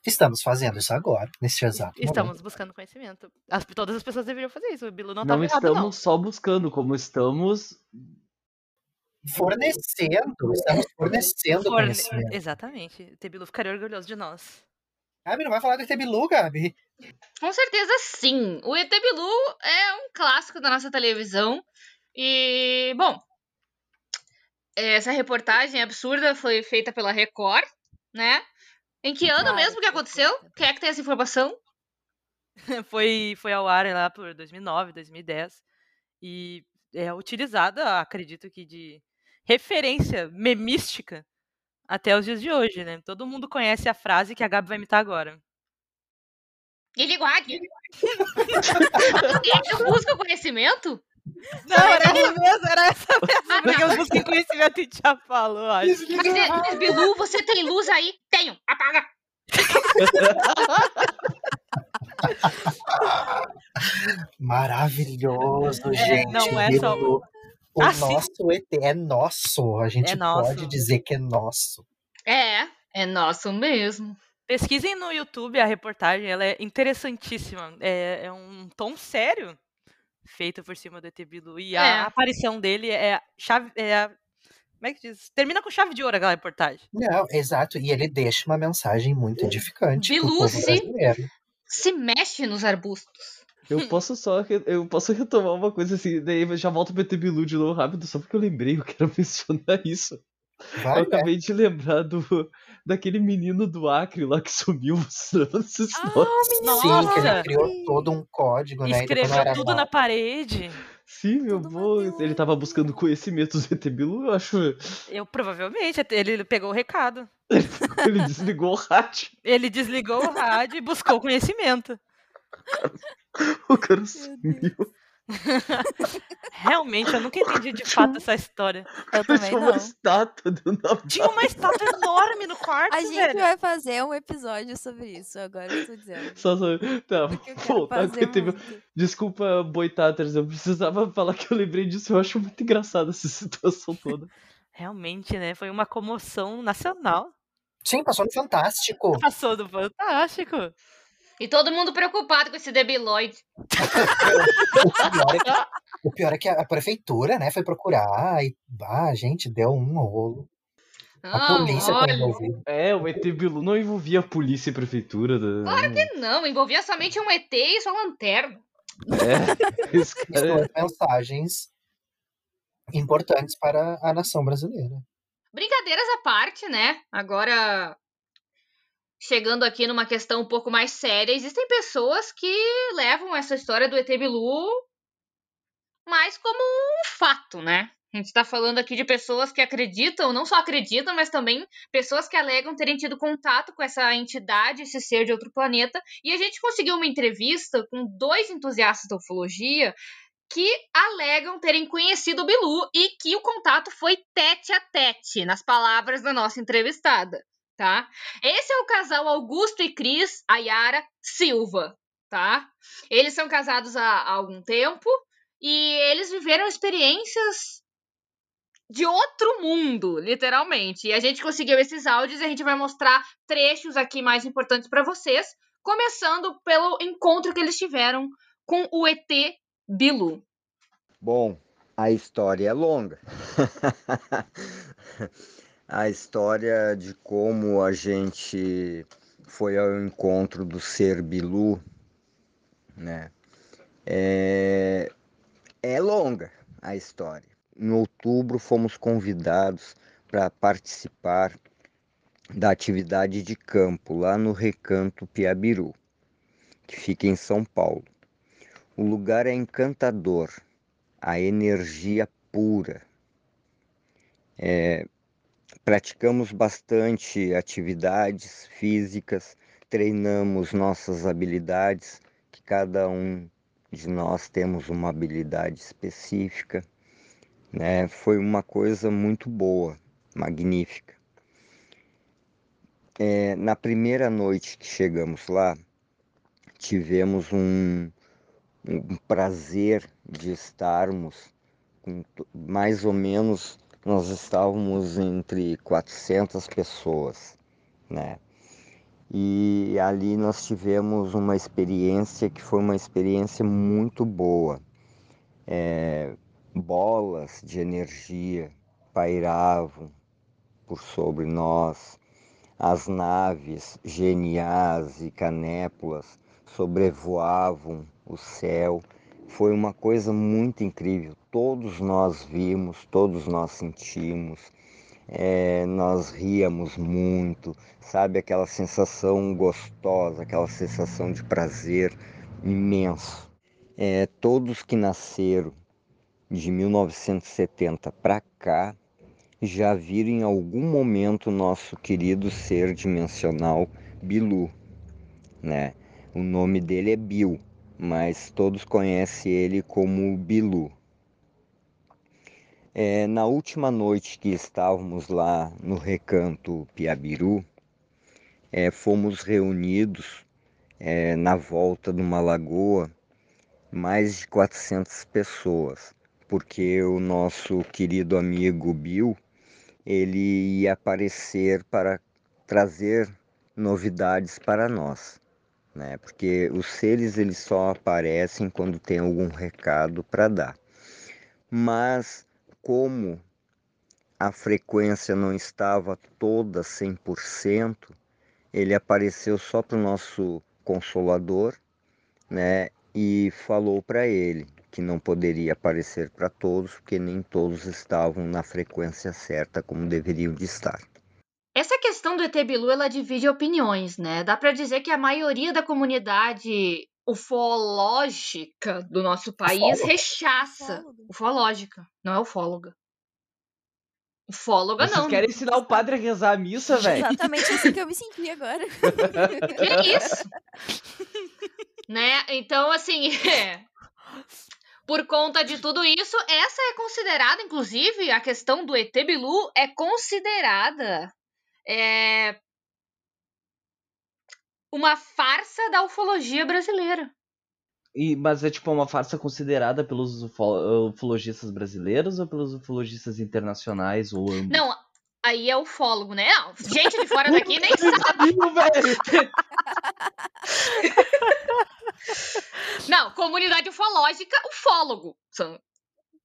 Estamos fazendo isso agora, nesse exato momento. Estamos buscando conhecimento. As- todas as pessoas deveriam fazer isso. O Bilu não, Não tá errado, estamos não. só buscando, como estamos. Fornecendo, estamos fornecendo Forne- conhecimento. Exatamente. O ET Bilu ficaria orgulhoso de nós. Gabi, não vai falar do ET Bilu, Gabi. Com certeza sim. O ET Bilu é um clássico da nossa televisão. E, bom, essa reportagem absurda foi feita pela Record, né? Em que ano mesmo que aconteceu? Quem é que tem essa informação? *laughs* foi, foi ao ar lá por 2009, 2010. E é utilizada, acredito que de referência memística até os dias de hoje, né? Todo mundo conhece a frase que a Gabi vai imitar agora. E ligo a águia. eu busco conhecimento? Não, era essa mesmo, era essa mesmo. *laughs* Ah, Porque não. eu busquei conhecimento e já falou, acho. Mas, é- mas, Bilu, você tem luz aí? Tenho. Apaga. *laughs* Maravilhoso, gente. não é só-. O Ah, nosso ET é nosso. A gente É nosso. pode dizer que é nosso. É, é nosso mesmo. Pesquisem no YouTube a reportagem, ela é interessantíssima. É, é um tom sério feito por cima do ET Bilu. E a É. aparição dele é chave. É a- como é que diz? Termina com chave de ouro aquela reportagem. Não, exato. E ele deixa uma mensagem muito edificante pro Bilu, brasileiro. Se mexe nos arbustos. Eu *laughs* posso só. Eu posso retomar uma coisa assim, daí eu já volto pro ET Bilu de novo rápido, só porque eu lembrei, eu quero *laughs* mencionar isso. Vai, eu acabei de lembrar do, daquele menino do Acre lá que sumiu mostrando esses Ah, nomes. Sim, que ele criou todo um código, né? Escreveu era tudo nada. na parede. Sim, meu bom. Ele tava buscando conhecimentos do ET Bilu, eu acho. Eu provavelmente, ele pegou o recado. *laughs* Ele desligou o rádio. Ele desligou o rádio e buscou conhecimento. *laughs* O cara Meu sumiu. *laughs* Realmente, eu nunca entendi de fato essa história. Eu também Tinha uma não. estátua do Natal. Tinha uma estátua enorme no quarto, A gente velho. vai fazer um episódio sobre isso, agora eu tô dizendo. Só, só, tá, Porque eu quero voltar com o fazer ET Bilu. muito. Desculpa, Boitaters, eu precisava *laughs* falar que eu lembrei disso. Eu acho muito engraçado essa situação toda. Realmente, né? Foi uma comoção nacional. Sim, passou no Fantástico. Passou do Fantástico. E todo mundo preocupado com esse debiloide. *laughs* O pior, é que, o pior é que a prefeitura, né, foi procurar e, ah, gente, deu um rolo. A Não, polícia tá olha. envolvida. É, o ET Bilu não envolvia a polícia e a prefeitura. Da... Claro que não, envolvia somente um ET e sua lanterna. É, *laughs* cara... Estou mensagens importantes para a nação brasileira. Brincadeiras à parte, né? Agora, chegando aqui numa questão um pouco mais séria, existem pessoas que levam essa história do ET Bilu mais como um fato, né? A gente está falando aqui de pessoas que acreditam, não só acreditam, mas também pessoas que alegam terem tido contato com essa entidade, esse ser de outro planeta. E a gente conseguiu uma entrevista com dois entusiastas da ufologia que alegam terem conhecido o Bilu e que o contato foi tete a tete, nas palavras da nossa entrevistada, tá? Esse é o casal Augusto e Cris Ayara Silva, tá? Eles são casados há, há algum tempo e eles viveram experiências de outro mundo, literalmente. E a gente conseguiu esses áudios e a gente vai mostrar trechos aqui mais importantes para vocês, começando pelo encontro que eles tiveram com o ET Bilu. Bom, a história é longa. *laughs* a história de como a gente foi ao encontro do ser Bilu, né? É, é longa a história. Em outubro, fomos convidados para participar da atividade de campo lá no Recanto Piabiru, que fica em São Paulo. O lugar é encantador, a energia pura. É, praticamos bastante atividades físicas, treinamos nossas habilidades, que cada um de nós temos uma habilidade específica né? Foi uma coisa muito boa, magnífica. É, na primeira noite que chegamos lá, tivemos um, um prazer de estarmos com mais ou menos nós estávamos entre 400 pessoas, né? E ali nós tivemos uma experiência que foi uma experiência muito boa. É, bolas de energia pairavam por sobre nós, as naves geniais e canépulas sobrevoavam o céu. Foi uma coisa muito incrível. Todos nós vimos, todos nós sentimos, é, nós ríamos muito, sabe? Aquela sensação gostosa, aquela sensação de prazer imenso. É, todos que nasceram de 1970 para cá já viram em algum momento nosso querido ser dimensional Bilu, né? O nome dele é Bill, mas todos conhecem ele como Bilu. É, na última noite que estávamos lá no recanto Piabiru, é, fomos reunidos é, na volta de uma lagoa mais de 400 pessoas porque o nosso querido amigo Bill ele ia aparecer para trazer novidades para nós, né? Porque os seres eles só aparecem quando tem algum recado para dar. Mas como a frequência não estava toda 100%, ele apareceu só para o nosso consolador, né? E falou para ele que não poderia aparecer para todos, porque nem todos estavam na frequência certa como deveriam de estar. Essa questão do ET Bilu, ela divide opiniões, né? Dá para dizer que a maioria da comunidade ufológica do nosso país Ufólogo. rechaça. Ufóloga. Ufológica, não é ufóloga. Ufóloga Vocês não. querem ensinar o padre a rezar a missa, velho? Exatamente assim que eu me senti agora. *laughs* que isso? né? Então, assim, *laughs* é, por conta de tudo isso, essa é considerada, inclusive, a questão do ET Bilu é considerada é, uma farsa da ufologia brasileira. E, mas é tipo uma farsa considerada pelos ufologistas brasileiros ou pelos ufologistas internacionais ou ambos? Não, aí é ufólogo, né? Não, gente de fora daqui nem *laughs* sabe. *laughs* Não, comunidade ufológica, ufólogo.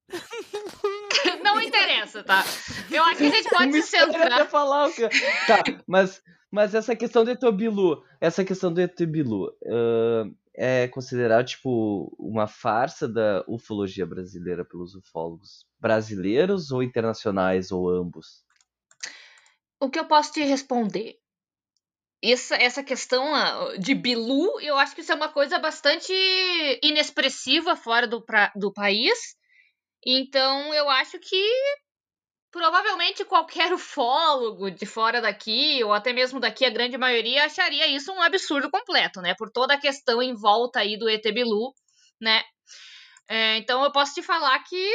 *laughs* Não interessa, tá? Eu acho que a gente pode se centrar. Falar, tá, mas Mas essa questão do Etobilu, essa questão do Etobilu, uh, é considerado tipo uma farsa da ufologia brasileira pelos ufólogos brasileiros ou internacionais ou ambos? O que eu posso te responder? Essa, essa questão ah, de Bilu, eu acho que isso é uma coisa bastante inexpressiva fora do, pra, do país. Então, eu acho que provavelmente qualquer *laughs* ufólogo de fora daqui, ou até mesmo daqui, a grande maioria, acharia isso um absurdo completo, né? Por toda a questão em volta aí do ET Bilu, né? É, então, eu posso te falar que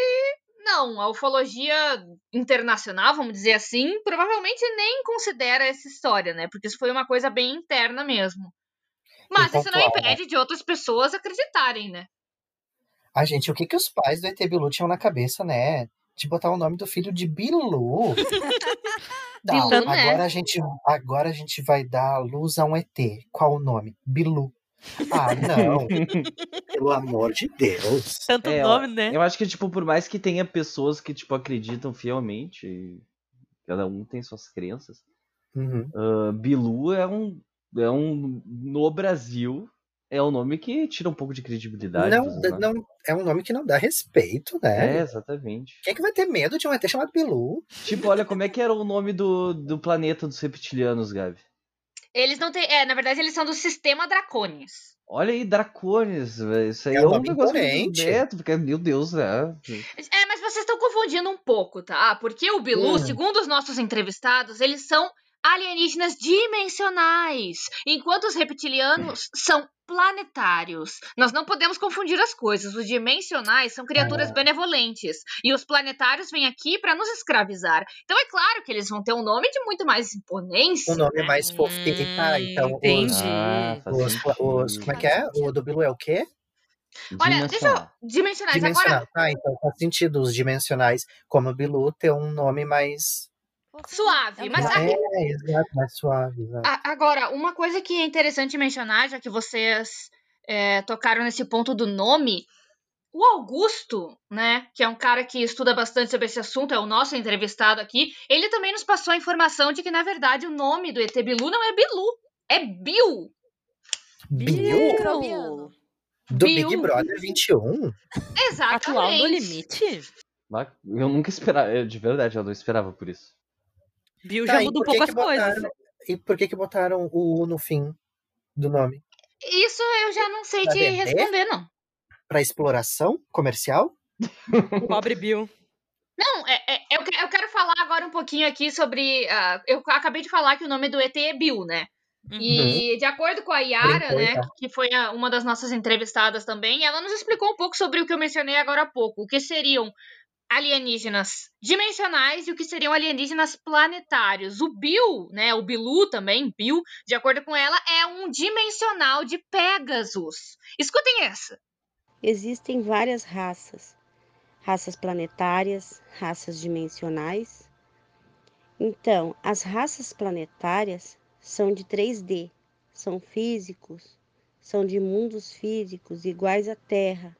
não, a ufologia internacional, vamos dizer assim, provavelmente nem considera essa história, né? Porque isso foi uma coisa bem interna mesmo. Mas isso não impede de outras pessoas acreditarem, né? A gente, o que que os pais do ET Bilu tinham na cabeça, né? De botar o nome do filho de Bilu. *laughs* Não, Bilu, né? agora a gente, agora a gente vai dar luz a um ET. Qual o nome? Bilu. Ah, *laughs* não. Pelo amor de Deus. Tanto É, nome, né? Eu acho que, tipo, por mais que tenha pessoas que, tipo, acreditam fielmente, cada um tem suas crenças, Uhum. ah, Bilu é um, é um, no Brasil, é um nome que tira um pouco de credibilidade. Não, não, é um nome que não dá respeito, É, né? exatamente. Quem é que vai ter medo de um ET chamado Bilu? Tipo, olha, como é que era o nome do, do planeta dos reptilianos, Gabi? Eles não têm. É, na verdade, eles são do sistema Dracones. Olha aí, Dracones, velho. Isso aí É é, um um nome negócio neto, porque, meu Deus, né? É, mas vocês estão confundindo um pouco, tá? Porque o Bilu, Hum. segundo os nossos entrevistados, eles são alienígenas dimensionais, enquanto os reptilianos são planetários. Nós não podemos confundir as coisas. Os dimensionais são criaturas Ah. benevolentes e os planetários vêm aqui para nos escravizar. Então é claro que eles vão ter um nome de muito mais imponência. Um nome né? mais fofinho. Ah, então os, entendi. Ah, os, os- sentido. Como é que é? O do Bilu é o quê? Olha, deixa eu. Dimensionais. Dimensional. Agora, Ah, então faz sentido os dimensionais, como o Bilu, ter um nome mais. Suave. É Mas aqui, É, exato, mais suave. exato. Agora, uma coisa que é interessante mencionar, já que vocês é, tocaram nesse ponto do nome, o Augusto, né, que é um cara que estuda bastante sobre esse assunto, é o nosso entrevistado aqui, ele também nos passou a informação de que, na verdade, o nome do ET Bilu não é Bilu, é Bill. Bill? Do Bill. Big Brother 21? Exatamente. Atual no limite? Mas Eu nunca esperava, eu, de verdade, eu não esperava por isso. Bill Tá, já e muda um por que pouco as que coisas. botaram- E por que que botaram o U no fim do nome? Isso eu já não sei Pra te vender? responder, não. Pra exploração comercial? *laughs* Pobre Bill. Não, é, é- eu, que- eu quero falar agora um pouquinho aqui sobre. ah, eu acabei de falar que o nome do ET é Bill, né? Uhum. E de acordo com a Yara, Brincou, né, então. que foi a- uma das nossas entrevistadas também, ela nos explicou um pouco sobre o que eu mencionei agora há pouco, o que seriam alienígenas dimensionais e o que seriam alienígenas planetários. O Bill, né, o Bilu também, Bill, de acordo com ela, é um dimensional de Pegasus. Escutem essa. Existem várias raças, raças planetárias, raças dimensionais. Então, as raças planetárias são de 3D, são físicos, são de mundos físicos iguais à Terra.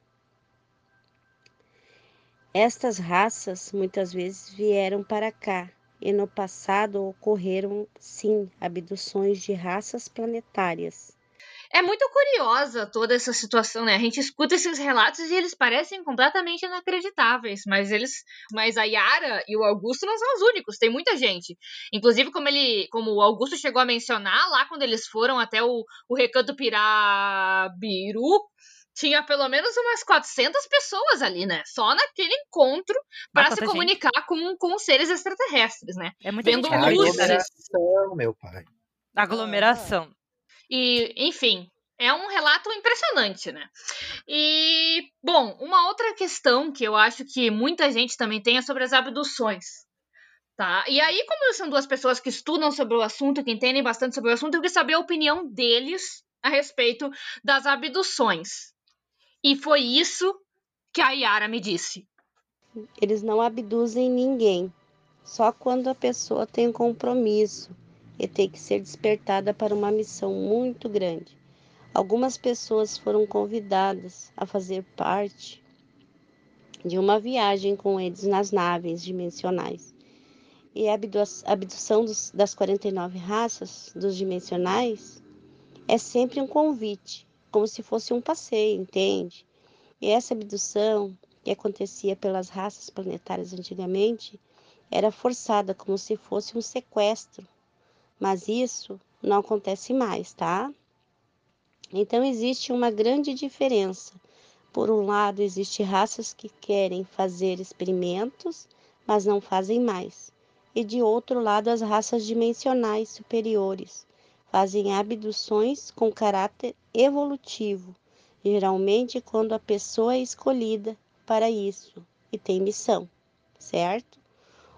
Estas raças muitas vezes vieram para cá e no passado ocorreram, sim, abduções de raças planetárias. É muito curiosa toda essa situação, né? A gente escuta esses relatos e eles parecem completamente inacreditáveis, mas eles, mas a Yara e o Augusto não são os únicos, tem muita gente. Inclusive, como ele, como o Augusto chegou a mencionar lá quando eles foram até o, o Recanto Pirabiru, tinha pelo menos umas 400 pessoas ali, né? Só naquele encontro para Bastante se gente. comunicar com, com os seres extraterrestres, né? É muita Vendo gente luz. acredita, né? Aglomeração, meu pai. Aglomeração. E, enfim, é um relato impressionante, né? E, bom, uma outra questão que eu acho que muita gente também tem é sobre as abduções. Tá? E aí, como são duas pessoas que estudam sobre o assunto, que entendem bastante sobre o assunto, eu queria saber a opinião deles a respeito das abduções. E foi isso que a Yara me disse. Eles não abduzem ninguém, só quando a pessoa tem um compromisso e tem que ser despertada para uma missão muito grande. Algumas pessoas foram convidadas a fazer parte de uma viagem com eles nas naves dimensionais. e a abdução dos, das 49 raças dos dimensionais é sempre um convite, como se fosse um passeio, entende? E essa abdução que acontecia pelas raças planetárias antigamente era forçada como se fosse um sequestro, mas isso não acontece mais, tá? Então existe uma grande diferença. Por um lado, existem raças que querem fazer experimentos, mas não fazem mais. E de outro lado, as raças dimensionais superiores fazem abduções com caráter evolutivo, geralmente quando a pessoa é escolhida para isso e tem missão, certo?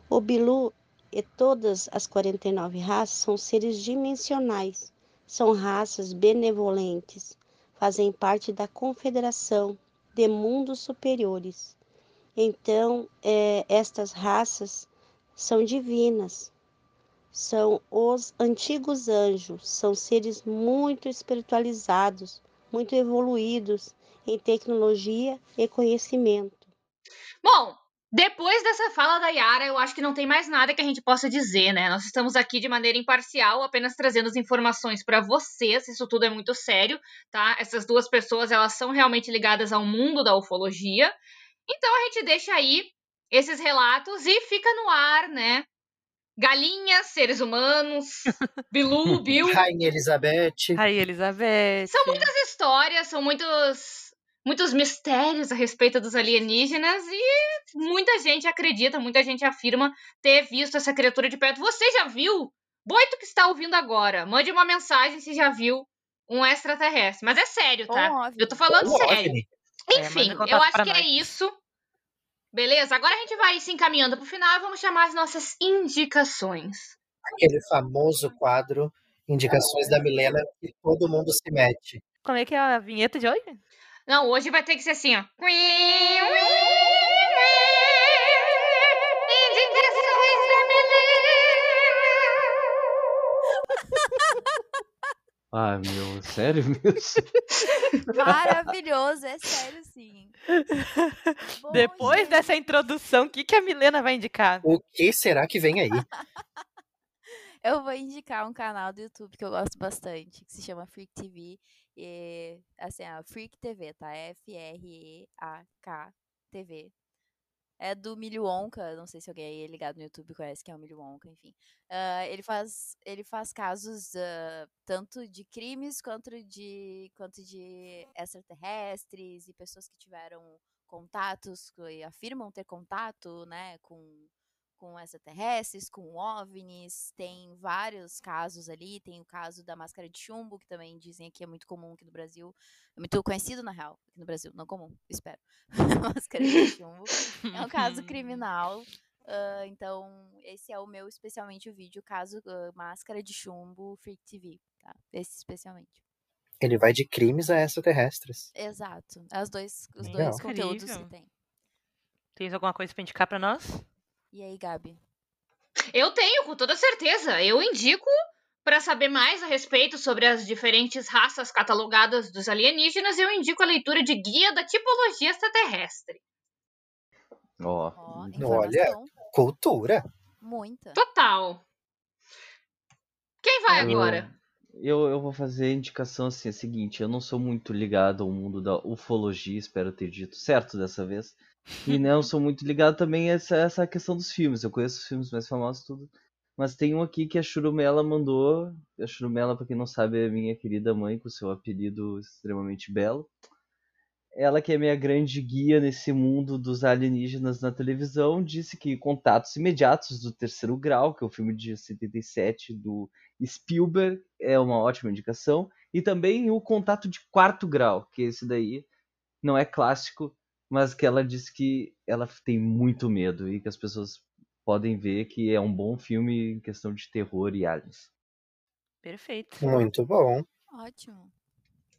O Bilu e todas as 49 raças são seres dimensionais, são raças benevolentes, fazem parte da confederação de mundos superiores. Então, é, estas raças são divinas, são os antigos anjos, são seres muito espiritualizados, muito evoluídos em tecnologia e conhecimento. Bom, depois dessa fala da Yara, eu acho que não tem mais nada que a gente possa dizer, né? Nós estamos aqui de maneira imparcial, apenas trazendo as informações para vocês. Isso tudo é muito sério, tá? Essas duas pessoas, elas são realmente ligadas ao mundo da ufologia. Então a gente deixa aí esses relatos e fica no ar, né? Galinhas, seres humanos, Bilu, *laughs* Bill. Rainha Elizabeth. Rainha Elizabeth. São muitas histórias, são muitos muitos mistérios a respeito dos alienígenas e muita gente acredita, muita gente afirma ter visto essa criatura de perto. Você já viu? Boito que está ouvindo agora, mande uma mensagem se já viu um extraterrestre. Mas é sério, tá? Eu tô falando sério. Enfim, é, eu acho que nós. é isso. Beleza? Agora a gente vai se encaminhando pro final e vamos chamar as nossas indicações. Aquele famoso quadro Indicações da Milena que todo mundo se mete. Como é que é a vinheta de hoje? Não, hoje vai ter que ser assim, ó. Ah, meu, sério *laughs* mesmo? Maravilhoso, é sério sim. *laughs* Bom, Depois gente. dessa introdução, o que, que a Milena vai indicar? O que será que vem aí? *laughs* eu vou indicar um canal do YouTube que eu gosto bastante, que se chama Freak TV. E, assim, a Freak TV, tá? F-R-E-A-K TV. É do Milho Wonka, não sei se alguém é ligado no YouTube conhece que é o Milho Wonka, enfim. Uh, ele, faz, ele faz casos uh, tanto de crimes quanto de, quanto de extraterrestres e pessoas que tiveram contatos, e afirmam ter contato, né, com com extraterrestres, com OVNIs, tem vários casos ali, tem o caso da máscara de chumbo, que também dizem que é muito comum aqui no Brasil, é muito conhecido na real, aqui no Brasil, não comum, espero. *laughs* máscara de chumbo é um caso *laughs* criminal, uh, então esse é o meu, especialmente o vídeo, caso uh, máscara de chumbo Freak TV, tá? Esse especialmente. Ele vai de crimes a extraterrestres. Exato, é os dois, os dois conteúdos que tem. Tens alguma coisa para indicar para nós? E aí, Gabi? Eu tenho, com toda certeza. Eu indico para saber mais a respeito sobre as diferentes raças catalogadas dos alienígenas, eu indico a leitura de Guia da Tipologia Extraterrestre. Ó, oh, olha, cultura. Muita. Total. Quem vai eu, agora? Eu, eu vou fazer a indicação assim, é a seguinte, eu não sou muito ligado ao mundo da ufologia, espero ter dito certo dessa vez. E né, eu sou muito ligado também a essa, essa questão dos filmes. Eu conheço os filmes mais famosos tudo. Mas tem um aqui que a Churumela mandou. A Churumela, pra quem não sabe, é minha querida mãe, com seu apelido extremamente belo. Ela, que é minha grande guia nesse mundo dos alienígenas na televisão, disse que Contatos Imediatos do Terceiro Grau, que é o filme de 77 do Spielberg, é uma ótima indicação. E também o Contato de Quarto Grau, que esse daí não é clássico, mas que ela disse que ela tem muito medo e que as pessoas podem ver que é um bom filme em questão de terror e aliens. Perfeito. Muito bom. Ótimo.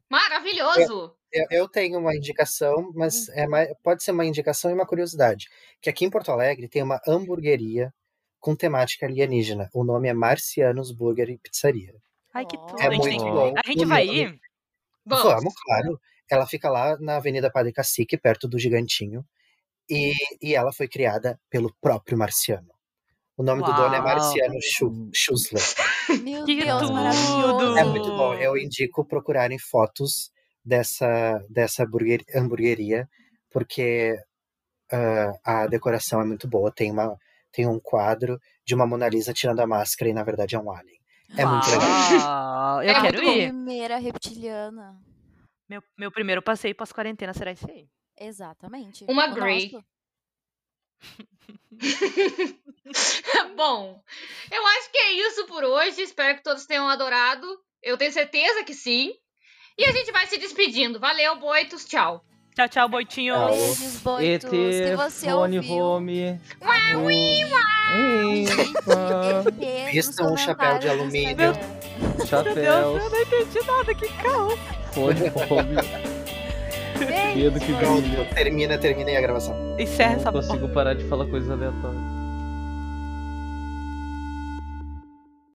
Maravilhoso! Eu, eu tenho uma indicação, mas é mais, pode ser uma indicação e uma curiosidade. Que aqui em Porto Alegre tem uma hamburgueria com temática alienígena. O nome é Marcianos Burger e Pizzaria. Ai, que tudo. É muito bom. A gente vai ir? Vamos. Vamos, claro. Ela fica lá na Avenida Padre Cacique, perto do Gigantinho. E, e ela foi criada pelo próprio Marciano. O nome do dono é Uau. Marciano Schu- Schussler. Meu Que Deus, maravilhoso. É muito bom. Eu indico procurarem fotos dessa, dessa burguer- hamburgueria, porque ah, a decoração é muito boa. Tem, uma, tem um quadro de uma Mona Lisa tirando a máscara e, na verdade, é um alien. É muito legal. Uau, Eu É quero ir. Primeira reptiliana. Meu, meu primeiro passeio pós-quarentena será esse aí. Exatamente. Uma O Grey. *laughs* *laughs* Bom, eu acho que é isso por hoje. Espero que todos tenham adorado. Eu tenho certeza que sim. E a gente vai se despedindo. Valeu, boitos. Tchau. Tchau, tchau, Boitinho. Tchau. Beijos, boitos. Se ET, você ouviu, Home. Vistam nos um chapéu de alumínio. Instagram. Meu Deus, Chapéus, eu não entendi nada. Que caos. Fone Home. Dedo que brilha. Termina, termina aí a gravação. Encerra Não essa consigo parar de falar coisas aleatórias.